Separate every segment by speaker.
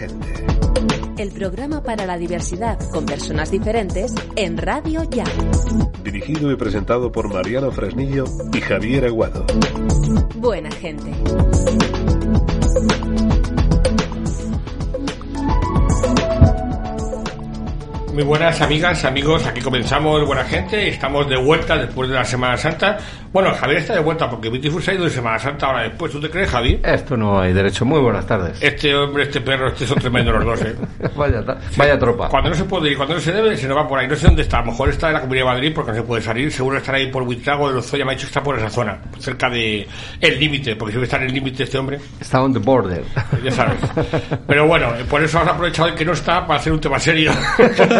Speaker 1: Gente.
Speaker 2: El programa para la diversidad con personas diferentes en Radio Ya.
Speaker 1: Dirigido y presentado por Mariano Fresnillo y Javier Aguado.
Speaker 2: Buena gente.
Speaker 3: Muy buenas amigas, amigos, aquí comenzamos Buena Gente, estamos de vuelta después de la Semana Santa. Bueno, Javier está de vuelta porque Beautiful se ha ido de Semana Santa ahora después, ¿tú te crees, Javi?
Speaker 4: Esto no hay derecho. Muy buenas tardes.
Speaker 3: Este hombre, este perro, este son tremendos los dos, ¿eh?
Speaker 4: vaya, vaya tropa.
Speaker 3: Cuando no se puede ir, cuando no se debe, se nos va por ahí. No sé dónde está, a lo mejor está en la Comunidad de Madrid porque no se puede salir, seguro estará ahí por Buitrago de Lozoya, me ha dicho que está por esa zona, cerca de el límite, porque si está en el límite este hombre,
Speaker 4: Está on the border.
Speaker 3: ya sabes. Pero bueno, eh, por eso has aprovechado el que no está para hacer un tema serio.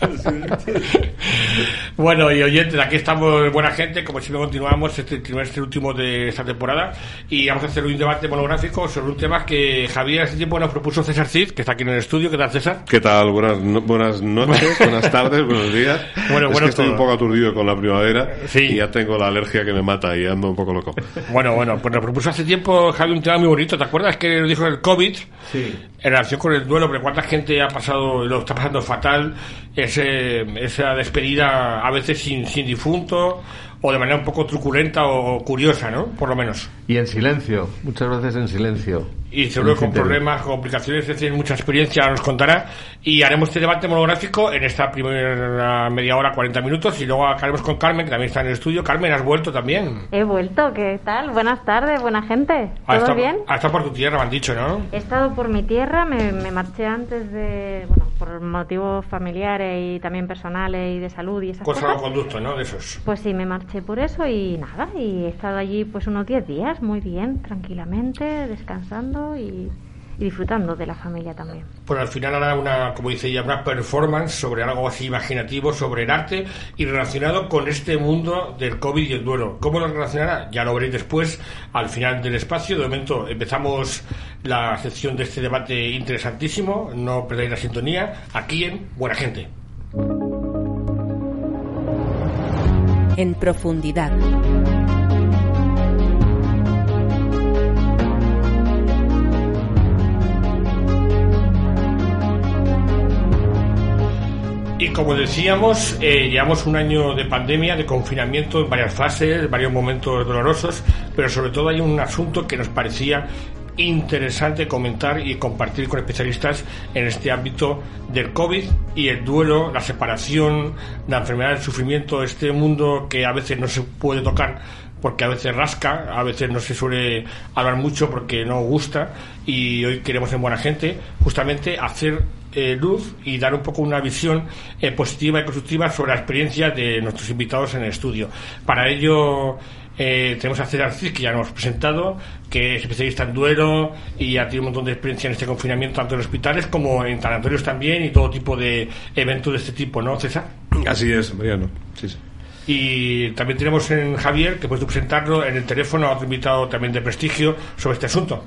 Speaker 3: bueno, y oyentes, aquí estamos buena gente, como siempre continuamos este trimestre último de esta temporada y vamos a hacer un debate monográfico sobre un tema que Javier hace tiempo nos propuso César Cid, que está aquí en el estudio. ¿Qué tal, César?
Speaker 1: ¿Qué tal? Buenas, no- buenas noches, buenas tardes, buenos días.
Speaker 3: Bueno,
Speaker 1: es
Speaker 3: bueno
Speaker 1: que estoy
Speaker 3: todo.
Speaker 1: un poco aturdido con la primavera
Speaker 3: Sí.
Speaker 1: y ya tengo la alergia que me mata y ando un poco loco.
Speaker 3: Bueno, bueno, pues nos propuso hace tiempo Javi un tema muy bonito. ¿Te acuerdas que nos dijo el COVID?
Speaker 4: Sí.
Speaker 3: En relación con el duelo, pero cuánta gente ha pasado, lo está pasando fatal, ese, esa despedida a veces sin, sin difunto o de manera un poco truculenta o curiosa, ¿no? Por lo menos.
Speaker 4: Y en silencio. Muchas veces en silencio.
Speaker 3: Y seguro con problemas, complicaciones, es decir, mucha experiencia nos contará. Y haremos este debate monográfico en esta primera media hora, 40 minutos. Y luego acabaremos con Carmen, que también está en el estudio. Carmen, has vuelto también.
Speaker 5: He vuelto, ¿qué tal? Buenas tardes, buena gente.
Speaker 3: Ha
Speaker 5: ¿Todo
Speaker 3: estado-
Speaker 5: bien?
Speaker 3: Ha estado por tu tierra, me han dicho, ¿no?
Speaker 5: He estado por mi tierra, me, me marché antes de, bueno, por motivos familiares y también personales y de salud y esas
Speaker 3: Con
Speaker 5: cosas.
Speaker 3: salvoconducto, ¿no? De esos.
Speaker 5: Pues sí, me marché por eso y nada, y he estado allí pues unos 10 días, muy bien, tranquilamente, descansando y, y disfrutando de la familia también.
Speaker 3: Pues al final hará una, como dice ella, una performance sobre algo así imaginativo, sobre el arte y relacionado con este mundo del COVID y el duelo. ¿Cómo lo relacionará? Ya lo veréis después, al final del espacio. De momento empezamos la sección de este debate interesantísimo. No perdáis la sintonía aquí en Buena Gente.
Speaker 2: En profundidad.
Speaker 3: Y como decíamos, eh, llevamos un año de pandemia, de confinamiento en varias fases, varios momentos dolorosos, pero sobre todo hay un asunto que nos parecía interesante comentar y compartir con especialistas en este ámbito del COVID y el duelo, la separación, la enfermedad, el sufrimiento, este mundo que a veces no se puede tocar porque a veces rasca, a veces no se suele hablar mucho porque no gusta y hoy queremos en Buena Gente justamente hacer eh, luz y dar un poco una visión eh, positiva y constructiva sobre la experiencia de nuestros invitados en el estudio. Para ello eh, tenemos a César Cid, que ya nos hemos presentado, que es especialista en duelo y ha tenido un montón de experiencia en este confinamiento, tanto en hospitales como en sanatorios también y todo tipo de eventos de este tipo, ¿no, César?
Speaker 1: Así es, Mariano. Sí, sí.
Speaker 3: Y también tenemos en Javier, que puedes presentarlo en el teléfono, a otro invitado también de prestigio sobre este asunto.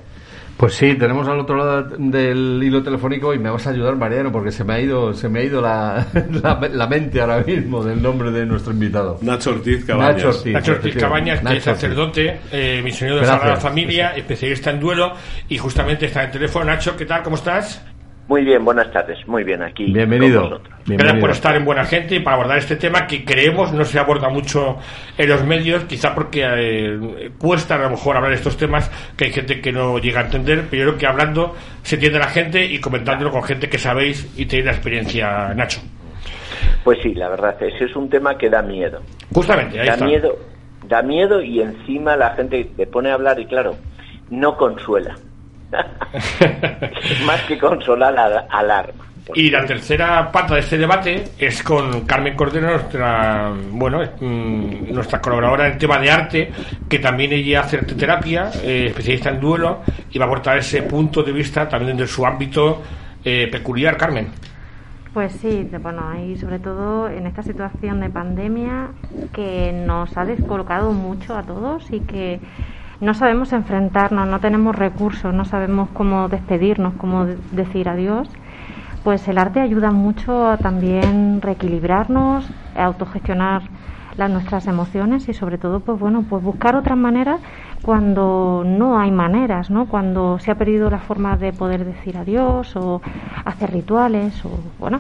Speaker 4: Pues sí, tenemos al otro lado del hilo telefónico y me vas a ayudar, Mariano, porque se me ha ido, se me ha ido la, la, la mente ahora mismo del nombre de nuestro invitado.
Speaker 1: Nacho Ortiz Cabañas.
Speaker 4: Nacho Ortiz.
Speaker 3: Nacho Ortiz
Speaker 4: efectivamente.
Speaker 3: Cabañas, que es sacerdote, eh, misionero de la Familia, especialista en duelo, y justamente está en el teléfono. Nacho, ¿qué tal? ¿Cómo estás?
Speaker 6: Muy bien, buenas tardes. Muy bien, aquí.
Speaker 4: Bienvenido.
Speaker 6: con vosotros.
Speaker 3: Gracias por estar en Buena Gente y para abordar este tema que creemos no se aborda mucho en los medios, quizá porque eh, cuesta a lo mejor hablar de estos temas, que hay gente que no llega a entender, pero yo creo que hablando se entiende la gente y comentándolo con gente que sabéis y tenéis la experiencia, Nacho.
Speaker 6: Pues sí, la verdad, ese es un tema que da miedo.
Speaker 3: Justamente, ahí
Speaker 6: da
Speaker 3: está.
Speaker 6: miedo, da miedo y encima la gente te pone a hablar y claro, no consuela. Más que consolar, ala- alarma.
Speaker 3: Y la tercera pata de este debate es con Carmen Cordero, nuestra, bueno, mm, nuestra colaboradora en tema de arte, que también ella hace terapia, eh, especialista en duelo, y va a aportar ese punto de vista también de su ámbito eh, peculiar, Carmen.
Speaker 5: Pues sí, bueno, y sobre todo en esta situación de pandemia que nos ha descolocado mucho a todos y que no sabemos enfrentarnos, no tenemos recursos, no sabemos cómo despedirnos, cómo decir adiós, pues el arte ayuda mucho a también reequilibrarnos, a autogestionar las nuestras emociones y sobre todo pues bueno, pues buscar otras maneras cuando no hay maneras, ¿no? Cuando se ha perdido la forma de poder decir adiós o hacer rituales o, bueno,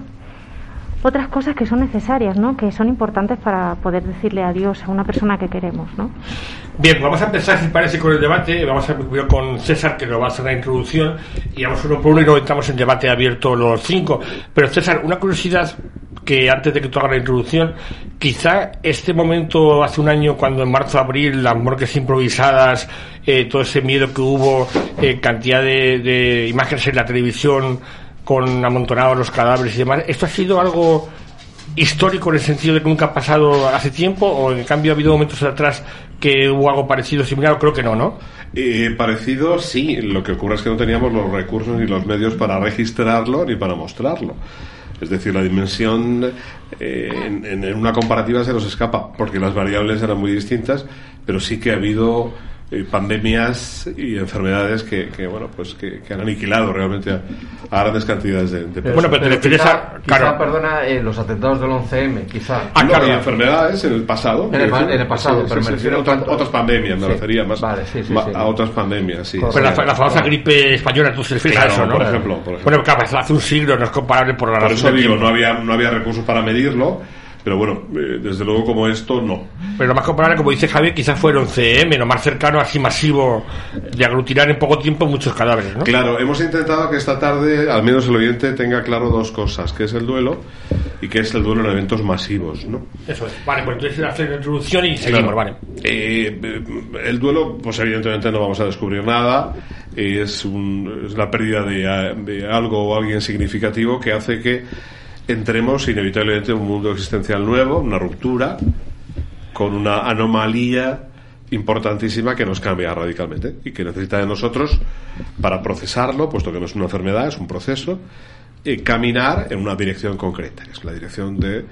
Speaker 5: otras cosas que son necesarias, ¿no? Que son importantes para poder decirle adiós a una persona que queremos, ¿no?
Speaker 3: Bien, vamos a empezar, si parece, con el debate. Vamos a empezar con César, que nos va a hacer la introducción, y vamos uno por uno y nos entramos en debate abierto los cinco. Pero César, una curiosidad que antes de que tú hagas la introducción, quizá este momento hace un año, cuando en marzo, abril, las morgues improvisadas, eh, todo ese miedo que hubo, eh, cantidad de, imágenes en la televisión con amontonados los cadáveres y demás, ¿esto ha sido algo histórico en el sentido de que nunca ha pasado hace tiempo o en cambio ha habido momentos atrás que hubo algo parecido, similar? Creo que no, ¿no?
Speaker 1: Eh, parecido, sí. Lo que ocurre es que no teníamos los recursos ni los medios para registrarlo ni para mostrarlo. Es decir, la dimensión eh, en, una comparativa se nos escapa, porque las variables eran muy distintas, pero sí que ha habido pandemias y enfermedades que, que bueno pues que, han aniquilado realmente a, grandes cantidades de,
Speaker 4: personas. Bueno, pero, te refieres a quizá, perdona eh, los atentados del 11M, quizá.
Speaker 1: Ah, claro, y enfermedades en el pasado.
Speaker 4: En el, pasado, pero me refiero
Speaker 1: a otras, pandemias, me refería más a otras pandemias, sí.
Speaker 3: Pero la, famosa gripe española, tú se refieres a eso, ¿no?
Speaker 1: Por ejemplo, por ejemplo.
Speaker 3: Bueno, claro, hace un siglo no es comparable por la
Speaker 1: Por eso digo, no había, no había recursos para medirlo pero bueno, eh, desde luego como esto, no.
Speaker 3: Pero lo más comparable, como dice Javier, quizás fueron CM, lo más cercano, así masivo, de aglutinar en poco tiempo muchos cadáveres, ¿no?
Speaker 1: Claro, hemos intentado que esta tarde, al menos el oyente, tenga claro dos cosas, que es el duelo y que es el duelo en eventos masivos, ¿no?
Speaker 3: Eso es. Vale, pues entonces hacer la introducción y seguimos, vale.
Speaker 1: Eh, el duelo, pues evidentemente no vamos a descubrir nada, es, un, es la pérdida de, de algo o alguien significativo que hace que entremos inevitablemente en un mundo existencial nuevo, una ruptura, con una anomalía importantísima que nos cambia radicalmente y que necesita de nosotros para procesarlo, puesto que no es una enfermedad, es un proceso, y caminar en una dirección concreta, que es la dirección de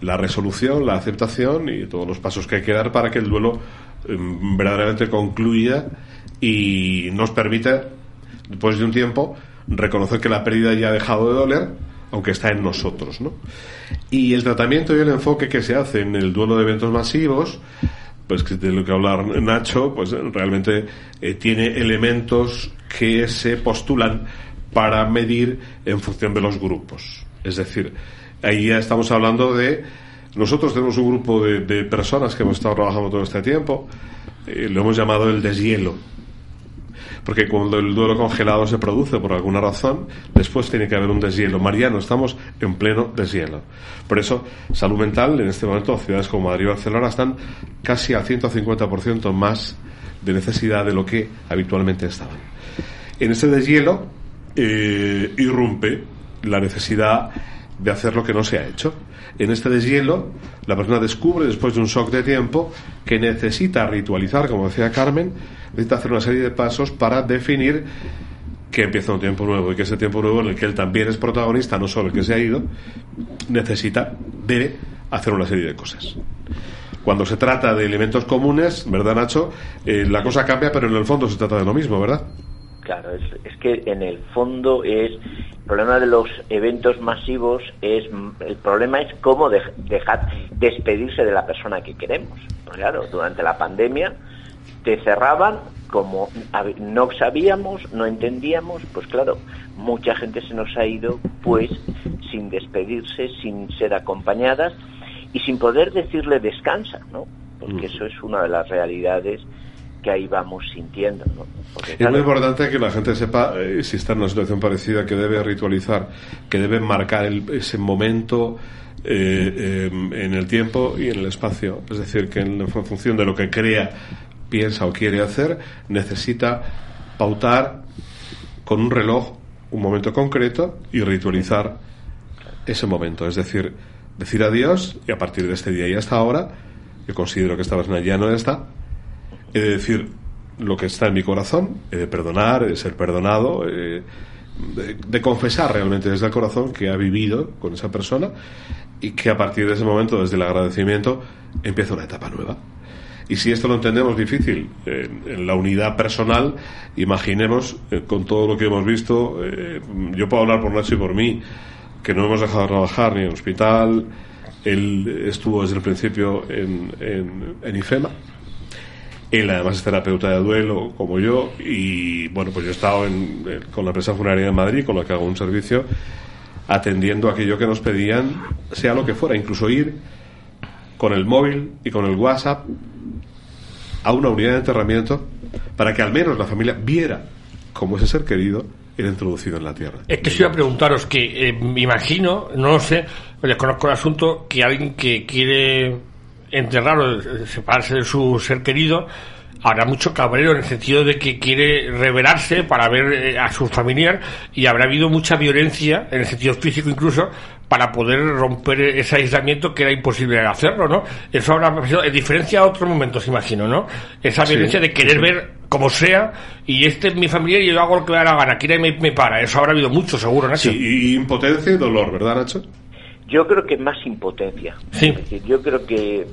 Speaker 1: la resolución, la aceptación y todos los pasos que hay que dar para que el duelo em, verdaderamente concluya y nos permita, después de un tiempo, reconocer que la pérdida ya ha dejado de doler aunque está en nosotros, ¿no? Y el tratamiento y el enfoque que se hace en el duelo de eventos masivos, pues de lo que hablar Nacho, pues realmente eh, tiene elementos que se postulan para medir en función de los grupos. Es decir, ahí ya estamos hablando de nosotros tenemos un grupo de, personas que hemos estado trabajando todo este tiempo, eh, lo hemos llamado el deshielo porque cuando el duelo congelado se produce por alguna razón, después tiene que haber un deshielo. Mariano, estamos en pleno deshielo. Por eso, salud mental, en este momento, ciudades como Madrid y Barcelona están casi al 150% más de necesidad de lo que habitualmente estaban. En ese deshielo eh, irrumpe la necesidad de hacer lo que no se ha hecho. En este deshielo, la persona descubre, después de un shock de tiempo, que necesita ritualizar, como decía Carmen, necesita hacer una serie de pasos para definir que empieza un tiempo nuevo y que ese tiempo nuevo en el que él también es protagonista, no solo el que se ha ido, necesita, debe hacer una serie de cosas. Cuando se trata de elementos comunes, ¿verdad, Nacho? Eh, la cosa cambia, pero en el fondo se trata de lo mismo, ¿verdad?
Speaker 6: Claro, es, es que en el fondo es el problema de los eventos masivos es el problema es cómo dejar despedirse de la persona que queremos. Pues claro, durante la pandemia te cerraban como no sabíamos, no entendíamos, pues claro, mucha gente se nos ha ido pues sin despedirse, sin ser acompañadas y sin poder decirle descansa, ¿no? Porque mm. eso es una de las realidades que ahí vamos sintiendo. ¿no?
Speaker 1: es muy importante que la gente sepa, eh, si está en una situación parecida, que debe ritualizar, que debe marcar ese momento eh, em, en el tiempo y en el espacio. Es decir, que en, función de lo que crea, piensa o quiere hacer, necesita pautar con un reloj un momento concreto y ritualizar ese momento. Es decir, decir adiós y a partir de este día y hasta ahora, yo considero que esta persona ya no está, he de decir lo que está en mi corazón, he de perdonar, he de ser perdonado, eh, de, confesar realmente desde el corazón que ha vivido con esa persona y que a partir de ese momento, desde el agradecimiento, empieza una etapa nueva. Y si esto lo entendemos difícil en la unidad personal, imaginemos eh, con todo lo que hemos visto, eh, yo puedo hablar por Nacho y por mí, que no hemos dejado de trabajar ni en hospital, él estuvo desde el principio en, en, en IFEMA, él además es terapeuta de duelo como yo y bueno, pues yo he estado en, en- con la empresa funeraria de Madrid con la que hago un servicio atendiendo aquello que nos pedían, sea lo que fuera, incluso ir con el móvil y con el WhatsApp a una unidad de enterramiento para que al menos la familia viera cómo ese ser querido era introducido en la tierra.
Speaker 3: Es que si a preguntaros que eh, me imagino, no lo sé, desconozco el asunto, que alguien que quiere enterrar o eh, separarse de su ser querido habrá mucho cabrero en el sentido de que quiere revelarse para ver eh, a su familiar y habrá habido mucha violencia en el sentido físico incluso para poder romper ese aislamiento que era imposible hacerlo, ¿no? Eso habrá sido en diferencia a otros momentos, imagino, ¿no? Esa
Speaker 1: Sí,
Speaker 3: violencia de querer
Speaker 1: sí.
Speaker 3: ver como sea y este es mi familiar y yo hago lo que me da la gana, quiere me, me para, eso habrá habido mucho seguro, Nacho.
Speaker 1: Sí, y impotencia y dolor, ¿verdad, Nacho?
Speaker 6: Yo creo que más impotencia.
Speaker 3: Sí.
Speaker 6: Es decir, yo creo que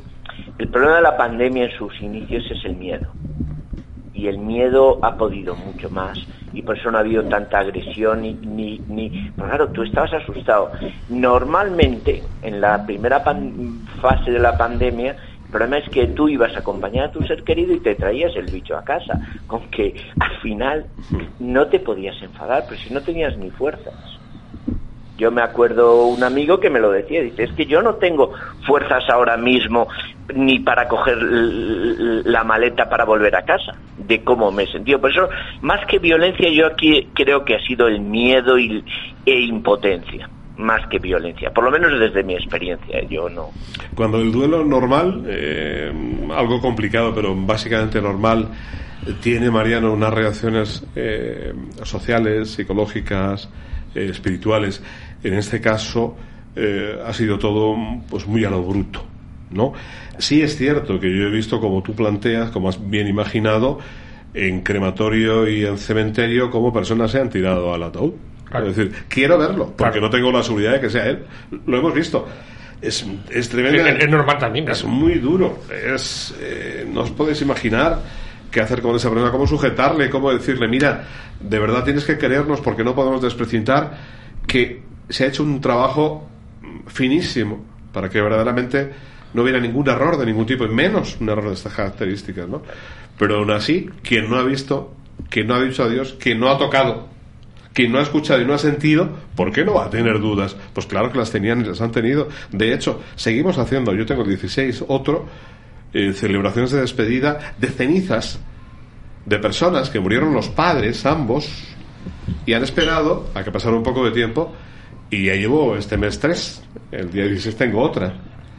Speaker 6: el problema de la pandemia en sus inicios es el miedo. Y el miedo ha podido mucho más. Y por eso no ha habido tanta agresión ni... ni, ni pero claro, tú estabas asustado. Normalmente, en la primera pan- fase de la pandemia, el problema es que tú ibas a acompañar a tu ser querido y te traías el bicho a casa. Con que al final no te podías enfadar, pero si no tenías ni fuerzas. Yo me acuerdo un amigo que me lo decía, dice, es que yo no tengo fuerzas ahora mismo ni para coger la maleta para volver a casa, de cómo me he sentido. Por eso, más que violencia, yo aquí creo que ha sido el miedo y, e impotencia, más que violencia, por lo menos desde mi experiencia, yo no.
Speaker 1: Cuando el duelo normal, eh, algo complicado, pero básicamente normal, tiene Mariano unas reacciones eh, sociales, psicológicas, eh, espirituales. En este caso eh, ha sido todo pues muy a lo bruto, ¿no? Sí es cierto que yo he visto, como tú planteas, como has bien imaginado, en crematorio y en cementerio, cómo personas se han tirado al ataúd.
Speaker 3: Claro.
Speaker 1: Es decir, quiero verlo, porque
Speaker 3: Claro.
Speaker 1: no tengo la seguridad de que sea él. Lo hemos visto. Es, es tremendo.
Speaker 3: Es, es normal también,
Speaker 1: Es
Speaker 3: claro.
Speaker 1: muy duro. Es, eh, no os podéis imaginar qué hacer con esa persona, cómo sujetarle, cómo decirle, mira, de verdad tienes que querernos porque no podemos desprecintar que se ha hecho un trabajo finísimo para que verdaderamente no hubiera ningún error de ningún tipo, y menos un error de estas características, ¿no? Pero aún así, quien no ha visto, quien no ha dicho adiós, quien no ha tocado, quien no ha escuchado y no ha sentido, ¿por qué no va a tener dudas? Pues claro que las tenían y las han tenido. De hecho, seguimos haciendo, yo tengo 16, otro, eh, celebraciones de despedida de cenizas de personas que murieron los padres, ambos, y han esperado a que pasara un poco de tiempo, y ya llevo este mes tres, el día 16 tengo otra,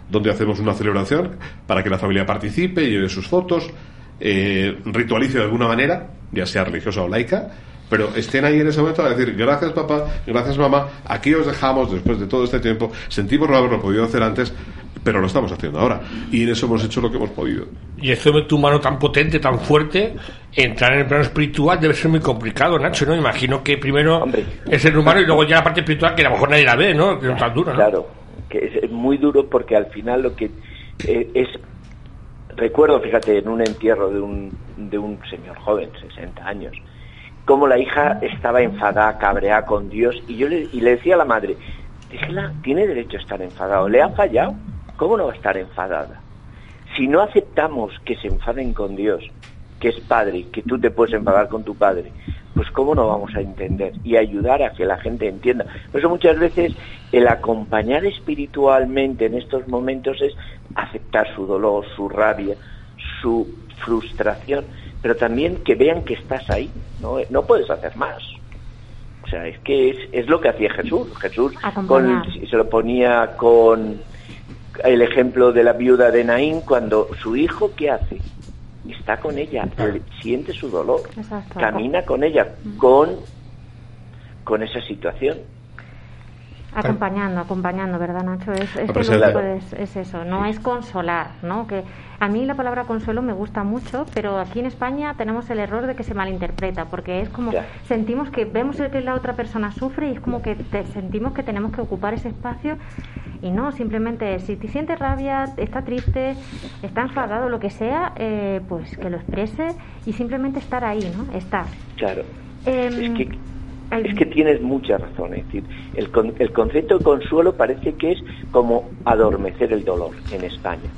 Speaker 1: donde hacemos una celebración para que la familia participe, lleve sus fotos, eh, ritualice de alguna manera, ya sea religiosa o laica, pero estén ahí en ese momento a decir gracias papá, gracias mamá, aquí os dejamos después de todo este tiempo, sentimos no haberlo podido hacer antes, pero lo estamos haciendo ahora, y en eso hemos hecho lo que hemos podido.
Speaker 3: Y esto de tu mano tan potente, tan fuerte, entrar en el plano espiritual debe ser muy complicado, Nacho, ¿no? Imagino que primero
Speaker 6: Hombre.
Speaker 3: es el humano y luego ya la parte espiritual que a lo mejor nadie la ve, ¿no? Que es tan duro, ¿no?
Speaker 6: Claro, que es, es muy duro porque al final lo que eh, es... Recuerdo, fíjate, en un entierro de un, de un señor joven, 60 años, cómo la hija estaba enfadada, cabreada con Dios, y yo le, le decía a la madre, déjela, tiene derecho a estar enfadado, le ha fallado, ¿cómo no va a estar enfadada? Si no aceptamos que se enfaden con Dios, que es padre, que tú te puedes enfadar con tu padre, pues cómo no vamos a entender y ayudar a que la gente entienda. Por eso muchas veces el acompañar espiritualmente en estos momentos es aceptar su dolor, su rabia, su frustración, pero también que vean que estás ahí, no, no puedes hacer más. O sea, es que es, es lo que hacía Jesús. Jesús con, se lo ponía con el ejemplo de la viuda de Naín cuando su hijo, ¿qué hace? Está con ella, le- siente su dolor,
Speaker 5: Exacto.
Speaker 6: camina con ella, con con esa situación.
Speaker 5: Acompañando, acompañando, ¿verdad, Nacho? Es, es, que
Speaker 1: Claro.
Speaker 5: es, es eso, no es consolar, ¿no? Que a mí la palabra consuelo me gusta mucho, pero aquí en España tenemos el error de que se malinterpreta, porque es como sentimos que vemos que la otra persona sufre y es como que te- sentimos que tenemos que ocupar ese espacio y no, simplemente si te sientes rabia, está triste, está enfadado, lo que sea, eh, pues que lo exprese y simplemente estar ahí, ¿no? Estar.
Speaker 6: Claro.
Speaker 5: Em,
Speaker 6: es que es que tienes mucha razón. Es decir, el, con- el concepto de consuelo parece que es como adormecer el dolor en España.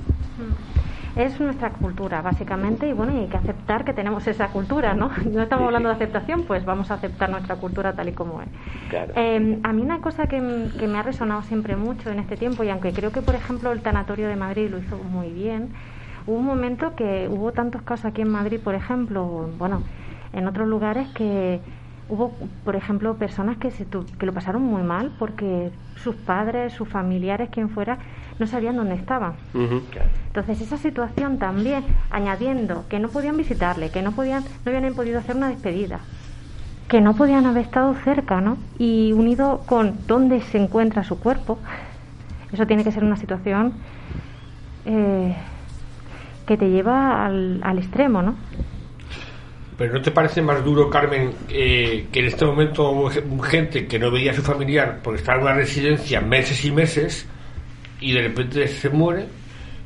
Speaker 5: Es nuestra cultura, básicamente, y bueno, y hay que aceptar que tenemos esa cultura, ¿no? No estamos
Speaker 6: Sí,
Speaker 5: hablando
Speaker 6: sí.
Speaker 5: de aceptación, pues vamos a aceptar nuestra cultura tal y como es.
Speaker 6: Claro.
Speaker 5: Eh, a mí una cosa que me ha resonado siempre mucho en este tiempo, y aunque creo que, por ejemplo, el Tanatorio de Madrid lo hizo muy bien, hubo un momento que hubo tantos casos aquí en Madrid, por ejemplo, bueno, en otros lugares que hubo, por ejemplo, personas que, se tu- que lo pasaron muy mal porque sus padres, sus familiares, quien fuera, no sabían dónde estaban. Entonces esa situación también, añadiendo que no podían visitarle, que no podían, no habían podido hacer una despedida, que no podían haber estado cerca, ¿no? Y unido con dónde se encuentra su cuerpo, eso tiene que ser una situación eh, que te lleva al, al extremo, ¿no?
Speaker 3: Pero ¿no te parece más duro, Carmen, eh, que en este momento gente que no veía a su familiar porque estaba en una residencia meses y meses y de repente se muere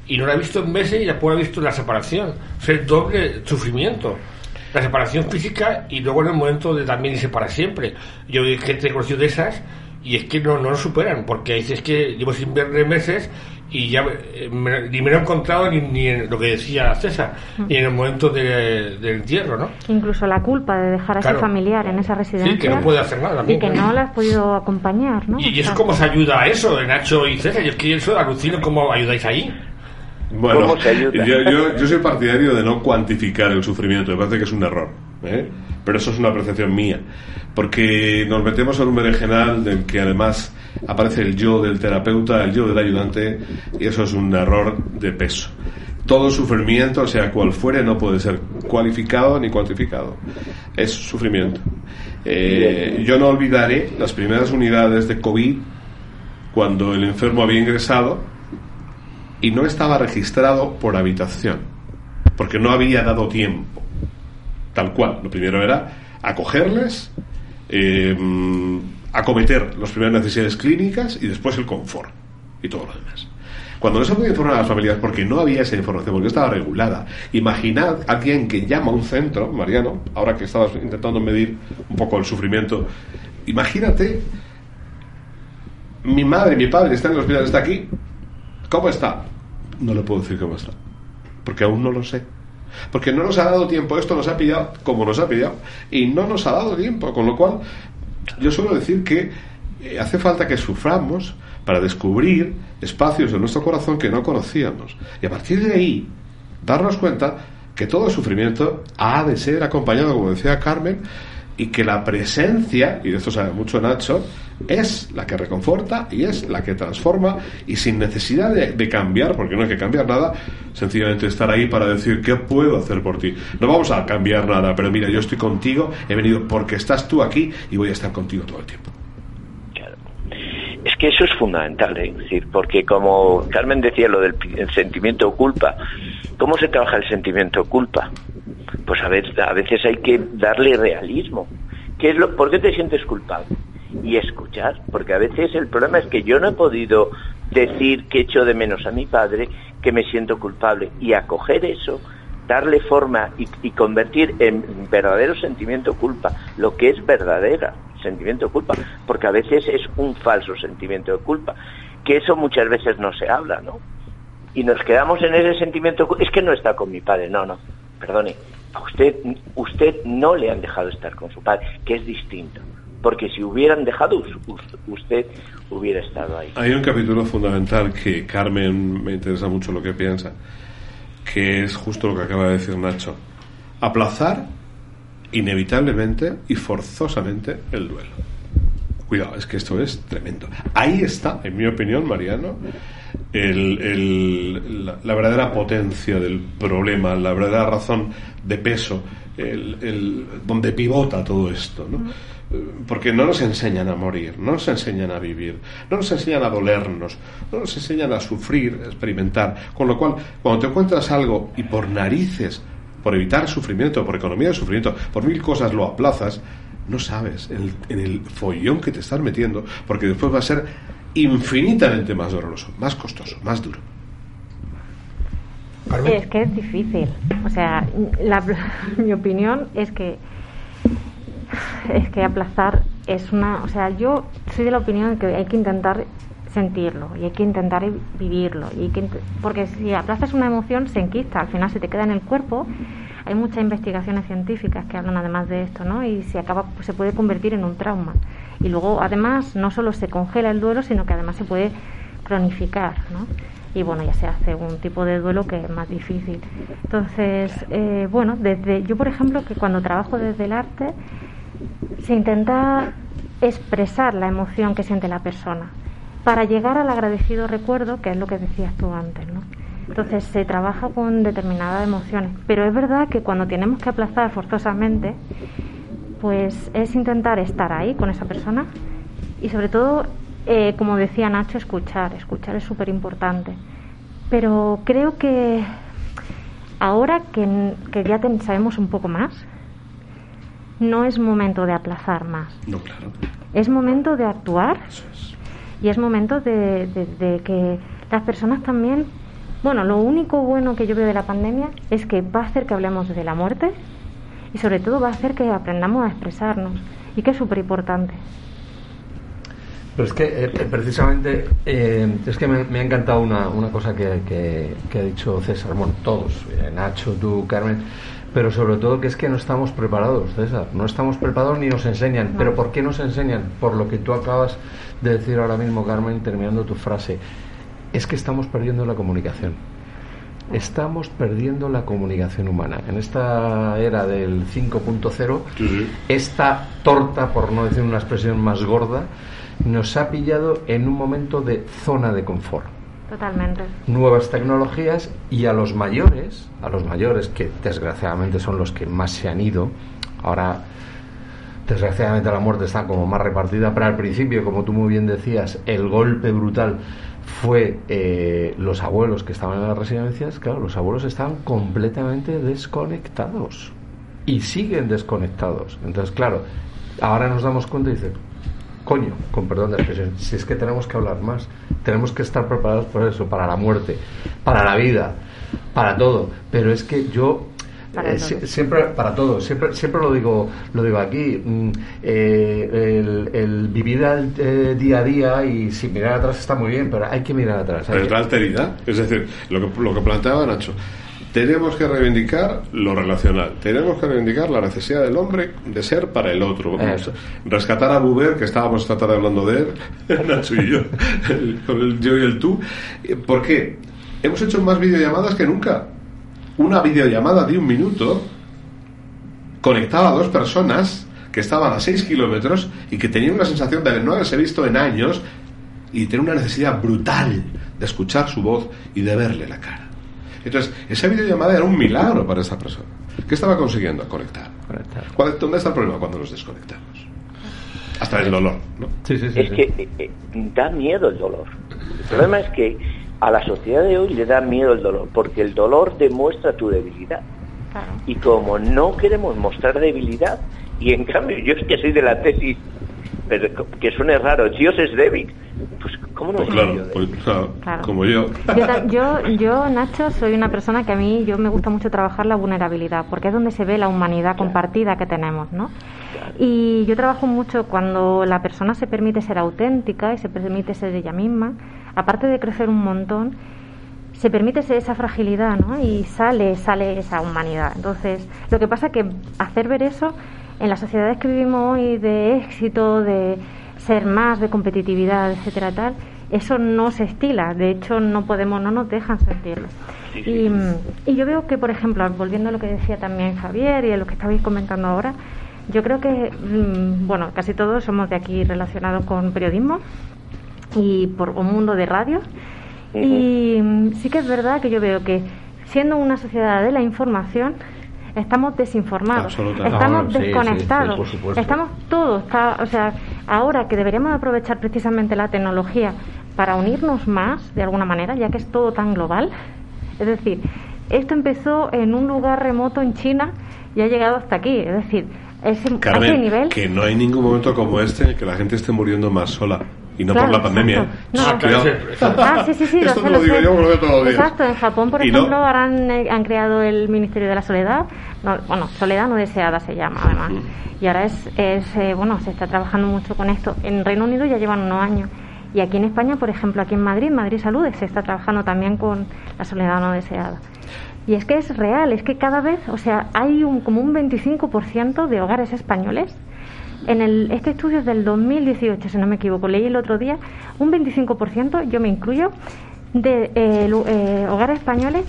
Speaker 3: y no la ha visto en meses y después ha visto la separación? O sea, es doble sufrimiento. La separación física y luego en el momento de también irse para siempre. Yo vi gente conocido de esas y es que no, no lo superan porque dices que llevo sin verle meses y ya me- ni me lo he encontrado ni, ni en lo que decía César, ni en el momento de- del entierro, ¿no?
Speaker 5: Incluso la culpa de dejar a
Speaker 3: Claro.
Speaker 5: ese familiar en esa residencia
Speaker 3: Sí, que no puede hacer nada
Speaker 5: y que no la has podido acompañar, ¿no?
Speaker 3: Y, y eso cómo se ayuda a eso, de Nacho y César. Yo es que eso alucino cómo ayudáis ahí.
Speaker 1: Bueno,
Speaker 6: ¿Cómo se ayuda?
Speaker 1: Yo, yo, yo soy partidario de no cuantificar el sufrimiento, me parece que es un error. ¿eh? Pero eso es una percepción mía. Porque nos metemos en un berenjenal del que además aparece el yo del terapeuta, el yo del ayudante, y eso es un error de peso. Todo sufrimiento, sea cual fuere, no puede ser cualificado ni cuantificado. Es sufrimiento. Eh, yo no olvidaré las primeras unidades de COVID cuando el enfermo había ingresado y no estaba registrado por habitación, porque no había dado tiempo. Tal cual. Lo primero era acogerles, eh, acometer las primeras necesidades clínicas y después el confort y todo lo demás. Cuando no se podía informar a las familias porque no había esa información, porque estaba regulada, imaginad a alguien que llama a un centro, Mariano, ahora que estabas intentando medir un poco el sufrimiento, imagínate, mi madre, mi padre está en el hospital, está aquí, ¿Cómo está? No le puedo decir cómo está. Porque aún no lo sé. Porque no nos ha dado tiempo. Esto nos ha pillado como nos ha pillado. Y no nos ha dado tiempo. Con lo cual, yo suelo decir que eh, hace falta que suframos para descubrir espacios en nuestro corazón que no conocíamos. Y a partir de ahí, darnos cuenta que todo sufrimiento ha de ser acompañado, como decía Carmen, y que la presencia, y de esto sabe mucho Nacho, es la que reconforta y es la que transforma y sin necesidad de, cambiar, porque no hay que cambiar nada, sencillamente estar ahí para decir qué puedo hacer por ti. No vamos a cambiar nada, pero mira, yo estoy contigo, he venido porque estás tú aquí y voy a estar contigo todo el tiempo.
Speaker 6: Claro. Es que eso es fundamental, ¿eh? es decir, porque como Carmen decía lo del sentimiento culpa, ¿cómo se trabaja el sentimiento culpa? Pues a veces, a veces hay que darle realismo. ¿Qué es lo, ¿Por qué te sientes culpable? Y escuchar, porque a veces el problema es que yo no he podido decir que echo de menos a mi padre, que me siento culpable, y acoger eso, darle forma y, y convertir en verdadero sentimiento culpa lo que es verdadera sentimiento de culpa, porque a veces es un falso sentimiento de culpa, que eso muchas veces no se habla, ¿no? Y nos quedamos en ese sentimiento es que no está con mi padre, no, no, perdone, a usted, usted no le han dejado estar con su padre, que es distinto, porque si hubieran dejado, us- us- usted hubiera estado ahí.
Speaker 1: Hay un capítulo fundamental que Carmen me interesa mucho lo que piensa, que es justo lo que acaba de decir Nacho. Aplazar inevitablemente y forzosamente el duelo. Cuidado, es que esto es tremendo. Ahí está, en mi opinión, Mariano, la, verdadera potencia del problema, la verdadera razón de peso, el, donde pivota todo esto. ¿no? Porque no nos enseñan a morir, no nos enseñan a vivir, no nos enseñan a dolernos, no nos enseñan a sufrir, a experimentar. Con lo cual, cuando te encuentras algo y por narices, por evitar sufrimiento, por economía de sufrimiento, por mil cosas lo aplazas, no sabes en el, follón que te estás metiendo, porque después va a ser infinitamente más doloroso, más costoso, más duro.
Speaker 5: Es que es difícil. O sea, mi opinión es que es que aplazar es una, o sea, yo soy de la opinión de que hay que intentar sentirlo y hay que intentar vivirlo y que, porque si aplazas una emoción se enquista, al final se te queda en el cuerpo hay muchas investigaciones científicas que hablan además de esto, ¿no? Y se acaba, se puede convertir en un trauma. Y luego, además, no solo se congela el duelo, sino que además se puede cronificar, ¿no? Y bueno, ya se hace un tipo de duelo que es más difícil. Entonces, eh, bueno, desde yo, por ejemplo, que cuando trabajo desde el arte, se intenta expresar la emoción que siente la persona para llegar al agradecido recuerdo, que es lo que decías tú antes, ¿no? Entonces se trabaja con determinadas emociones. Pero es verdad que cuando tenemos que aplazar forzosamente, pues es intentar estar ahí con esa persona y sobre todo, eh, como decía Nacho, escuchar. Escuchar es súper importante. Pero creo que ahora que, ya sabemos un poco más, no es momento de aplazar más.
Speaker 1: No, claro.
Speaker 5: Es momento de actuar y es momento de que las personas también bueno, lo único bueno que yo veo de la pandemia es que va a hacer que hablemos de la muerte y sobre todo va a hacer que aprendamos a expresarnos y que es súper importante.
Speaker 4: Pero es que eh, eh, precisamente eh, es que me, ha encantado una, una cosa que, que, ha dicho César, bueno, todos, Nacho, tú, Carmen, pero sobre todo que es que no estamos preparados, César, no estamos preparados ni nos enseñan. ¿Pero por qué nos enseñan? Por lo que tú acabas de decir ahora mismo, Carmen, terminando tu frase es que estamos perdiendo la comunicación. Estamos perdiendo la comunicación humana. En esta era del 5.0, esta torta, por no decir una expresión más gorda, nos ha pillado en un momento de zona de confort.
Speaker 5: Totalmente.
Speaker 4: Nuevas tecnologías y a los mayores, a los mayores que desgraciadamente son los que más se han ido, ahora desgraciadamente la muerte está como más repartida, pero al principio, como tú muy bien decías, el golpe brutal fue eh, los abuelos que estaban en las residencias, claro, los abuelos estaban completamente desconectados y siguen desconectados. Entonces, claro, ahora nos damos cuenta y dice, coño, con perdón de expresión, si es que tenemos que hablar más, tenemos que estar preparados por eso, para la muerte, para la vida, para todo. Pero es que yo eh, siempre para todo siempre siempre lo digo lo digo aquí mm, eh, el, vivir al eh, día a día y sin mirar atrás está muy bien pero hay que mirar atrás
Speaker 1: es la alteridad es decir lo que, lo que planteaba Nacho tenemos que reivindicar lo relacional, tenemos que reivindicar la necesidad del hombre de ser para el otro. Rescatar a Buber, que estábamos tratando hablando de él, Nacho y yo, con el yo y el tú. ¿Por qué? Hemos hecho más videollamadas que nunca una videollamada de un minuto conectaba a dos personas que estaban a seis kilómetros y que tenían una sensación de no haberse visto en años y tener una necesidad brutal de escuchar su voz y de verle la cara. Entonces, esa videollamada era un milagro para esa persona. ¿Qué estaba consiguiendo? Conectar. ¿Dónde está el problema cuando nos desconectamos? Hasta el dolor, ¿no?
Speaker 6: es que eh, eh, da miedo el dolor. El problema es que a la sociedad de hoy le da miedo el dolor, porque el dolor demuestra tu debilidad. Y como no queremos mostrar debilidad, y en cambio yo es que soy de la tesis, pero que suene raro, Dios es débil, pues ¿cómo no
Speaker 1: pues claro, pues, como yo.
Speaker 5: yo. yo. Nacho, soy una persona que a mí yo me gusta mucho trabajar la vulnerabilidad, porque es donde se ve la humanidad compartida que tenemos, ¿no? Y yo trabajo mucho cuando la persona se permite ser auténtica y se permite ser ella misma aparte de crecer un montón, se permite esa fragilidad, ¿no? Y sale, sale esa humanidad. Entonces, lo que pasa es que hacer ver eso en las sociedades que vivimos hoy de éxito, de ser más, de competitividad, etcétera, tal, eso no se estila. De hecho, no podemos, no nos dejan sentirlo. Y, y, yo veo que, por ejemplo, volviendo a lo que decía también Javier y a lo que estabais comentando ahora, Yo creo que, mm, bueno, casi todos somos de aquí relacionados con periodismo y por un mundo de radio. Y mm, sí que es verdad que yo veo que siendo una sociedad de la información, estamos desinformados, estamos
Speaker 4: sí,
Speaker 5: desconectados,
Speaker 4: sí, sí,
Speaker 5: estamos todos, está- o sea, ahora que deberíamos aprovechar precisamente la tecnología para unirnos más de alguna manera, ya que es todo tan global. Es decir, esto empezó en un lugar remoto en China y ha llegado hasta aquí. Es decir, ese, a ese
Speaker 1: Carmen,
Speaker 5: nivel.
Speaker 1: que no hay ningún momento como este en el que la gente esté muriendo más sola. Y no
Speaker 5: Claro,
Speaker 1: por la pandemia. ¿eh?
Speaker 5: No,
Speaker 3: Ah,
Speaker 5: no.
Speaker 3: claro, sí, exacto.
Speaker 5: Ah, sí, sí, sí,
Speaker 1: Esto
Speaker 5: sé,
Speaker 1: te lo digo
Speaker 5: sé.
Speaker 1: yo, lo veo todos los días.
Speaker 5: Exacto, en Japón, por
Speaker 1: no.
Speaker 5: ejemplo, ahora han, eh, han creado el Ministerio de la Soledad. No, bueno, Soledad no deseada se llama, además. Y ahora es, es eh, bueno, se está trabajando mucho con esto. En Reino Unido ya llevan unos años. Y aquí en España, por ejemplo, aquí en Madrid, Madrid Salud, se está trabajando también con la soledad no deseada. Y es que es real, es que cada vez, o sea, hay un, como un 25% de hogares españoles. En el, este estudio es del 2018, si no me equivoco, leí el otro día, un 25%, yo me incluyo, de eh, eh, hogares españoles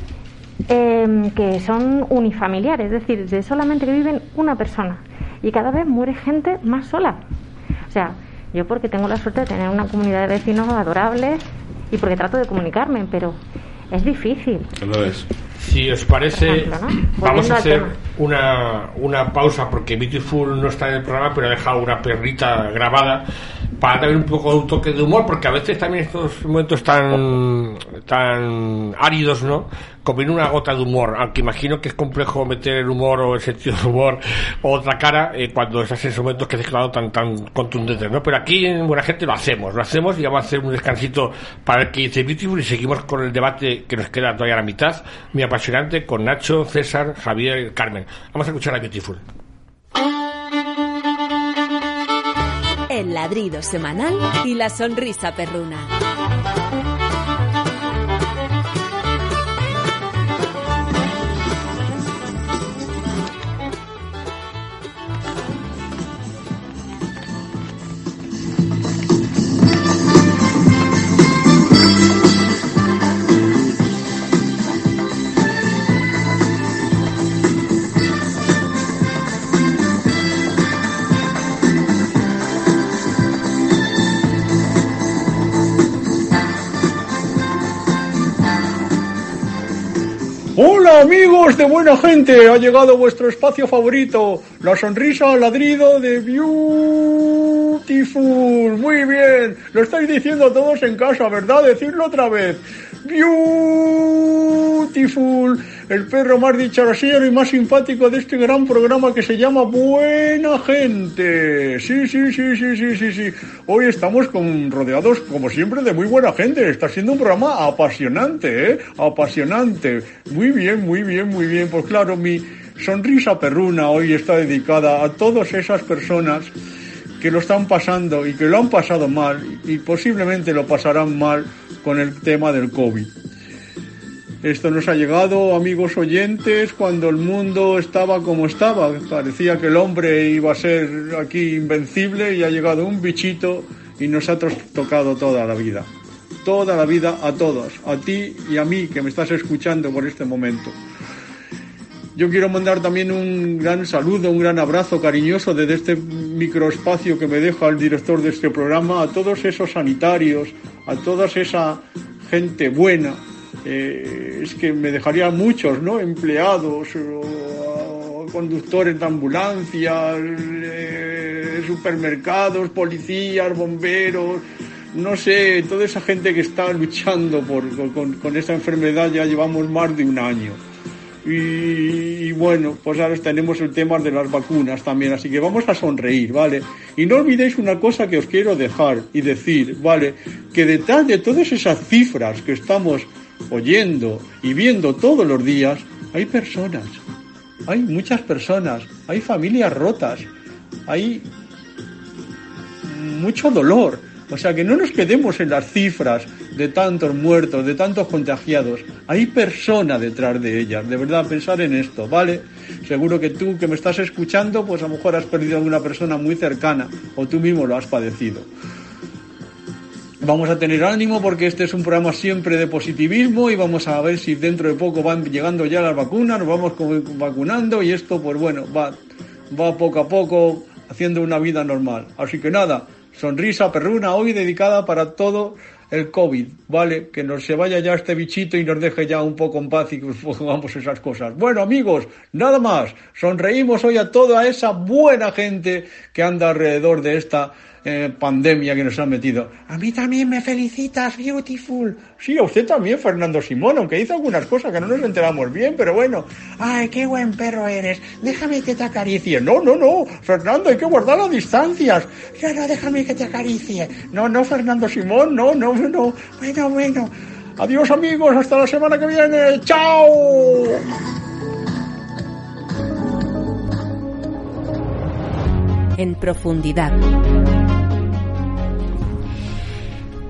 Speaker 5: eh, que son unifamiliares, es decir, de solamente que viven una persona. Y cada vez muere gente más sola. O sea, yo porque tengo la suerte de tener una comunidad de vecinos adorables y porque trato de comunicarme, pero es difícil.
Speaker 1: Lo es.
Speaker 3: Si os parece,
Speaker 5: Ejemplo, ¿no?
Speaker 3: vamos a hacer una, una pausa porque Beautiful no está en el programa, pero ha dejado una perrita grabada para darle un poco de un toque de humor, porque a veces también estos momentos tan, tan áridos, ¿no? Conviene una gota de humor, aunque imagino que es complejo meter el humor o el sentido del humor o otra cara eh, cuando estás en esos momentos que has declarado tan, tan contundentes, ¿no? Pero aquí en Buena Gente lo hacemos, lo hacemos y vamos a hacer un descansito para el que dice Beautiful y seguimos con el debate que nos queda todavía a la mitad, muy apasionante, con Nacho, César, Javier y Carmen. Vamos a escuchar a Beautiful.
Speaker 2: El ladrido semanal y la sonrisa perruna.
Speaker 7: Amigos de buena gente, ha llegado vuestro espacio favorito, la sonrisa al ladrido de Beautiful. Muy bien, lo estáis diciendo todos en casa, ¿verdad? Decidlo otra vez. Beautiful, el perro más dicharachero y más simpático de este gran programa que se llama Buena Gente. Sí, sí, sí, sí, sí, sí, sí. Hoy estamos rodeados, como siempre, de muy buena gente. Está siendo un programa apasionante, ¿eh? Apasionante. Muy bien, muy bien, muy bien. Pues claro, mi sonrisa perruna hoy está dedicada a todas esas personas que lo están pasando y que lo han pasado mal y posiblemente lo pasarán mal con el tema del COVID. Esto nos ha llegado, amigos oyentes, cuando el mundo estaba como estaba. Parecía que el hombre iba a ser aquí invencible y ha llegado un bichito y nos ha tocado toda la vida. Toda la vida a todos, a ti y a mí que me estás escuchando por este momento. Yo quiero mandar también un gran saludo, un gran abrazo cariñoso desde este microespacio que me deja el director de este programa a todos esos sanitarios, a toda esa gente buena. Eh, es que me dejaría muchos, ¿no? Empleados, conductores de ambulancias, eh, supermercados, policías, bomberos, no sé, toda esa gente que está luchando por, con, con esta enfermedad ya llevamos más de un año. Y, bueno, pues ahora tenemos el tema de las vacunas también, así que vamos a sonreír, ¿vale? Y no olvidéis una cosa que os quiero dejar y decir, ¿vale? Que detrás de todas esas cifras que estamos oyendo y viendo todos los días, hay personas, hay muchas personas, hay familias rotas, hay mucho dolor. O sea, que no nos quedemos en las cifras de tantos muertos, de tantos contagiados. Hay persona detrás de ellas. De verdad, pensar en esto, ¿vale? Seguro que tú que me estás escuchando, pues a lo mejor has perdido a alguna persona muy cercana o tú mismo lo has padecido. Vamos a tener ánimo porque este es un programa siempre de positivismo y vamos a ver si dentro de poco van llegando ya las vacunas, nos vamos vacunando y esto, pues bueno, va va poco a poco haciendo una vida normal. Así que nada, sonrisa perruna hoy dedicada para todo el COVID, ¿vale? Que nos se vaya ya este bichito y nos deje ya un poco en paz y que pongamos esas cosas. Bueno, amigos, nada más. Sonreímos hoy a toda esa buena gente que anda alrededor de esta eh, pandemia que nos han metido. A mí también me felicitas, beautiful. Sí, a usted también, Fernando Simón, aunque hizo algunas cosas que no nos enteramos bien, pero bueno. Ay, qué buen perro eres. Déjame que te acaricie. No, no, no, Fernando, hay que guardar las distancias. Ya no, déjame que te acaricie. No, no, Fernando Simón, no, no, no. Bueno, bueno. Adiós amigos, hasta la semana que viene. ¡Chao!
Speaker 2: En profundidad.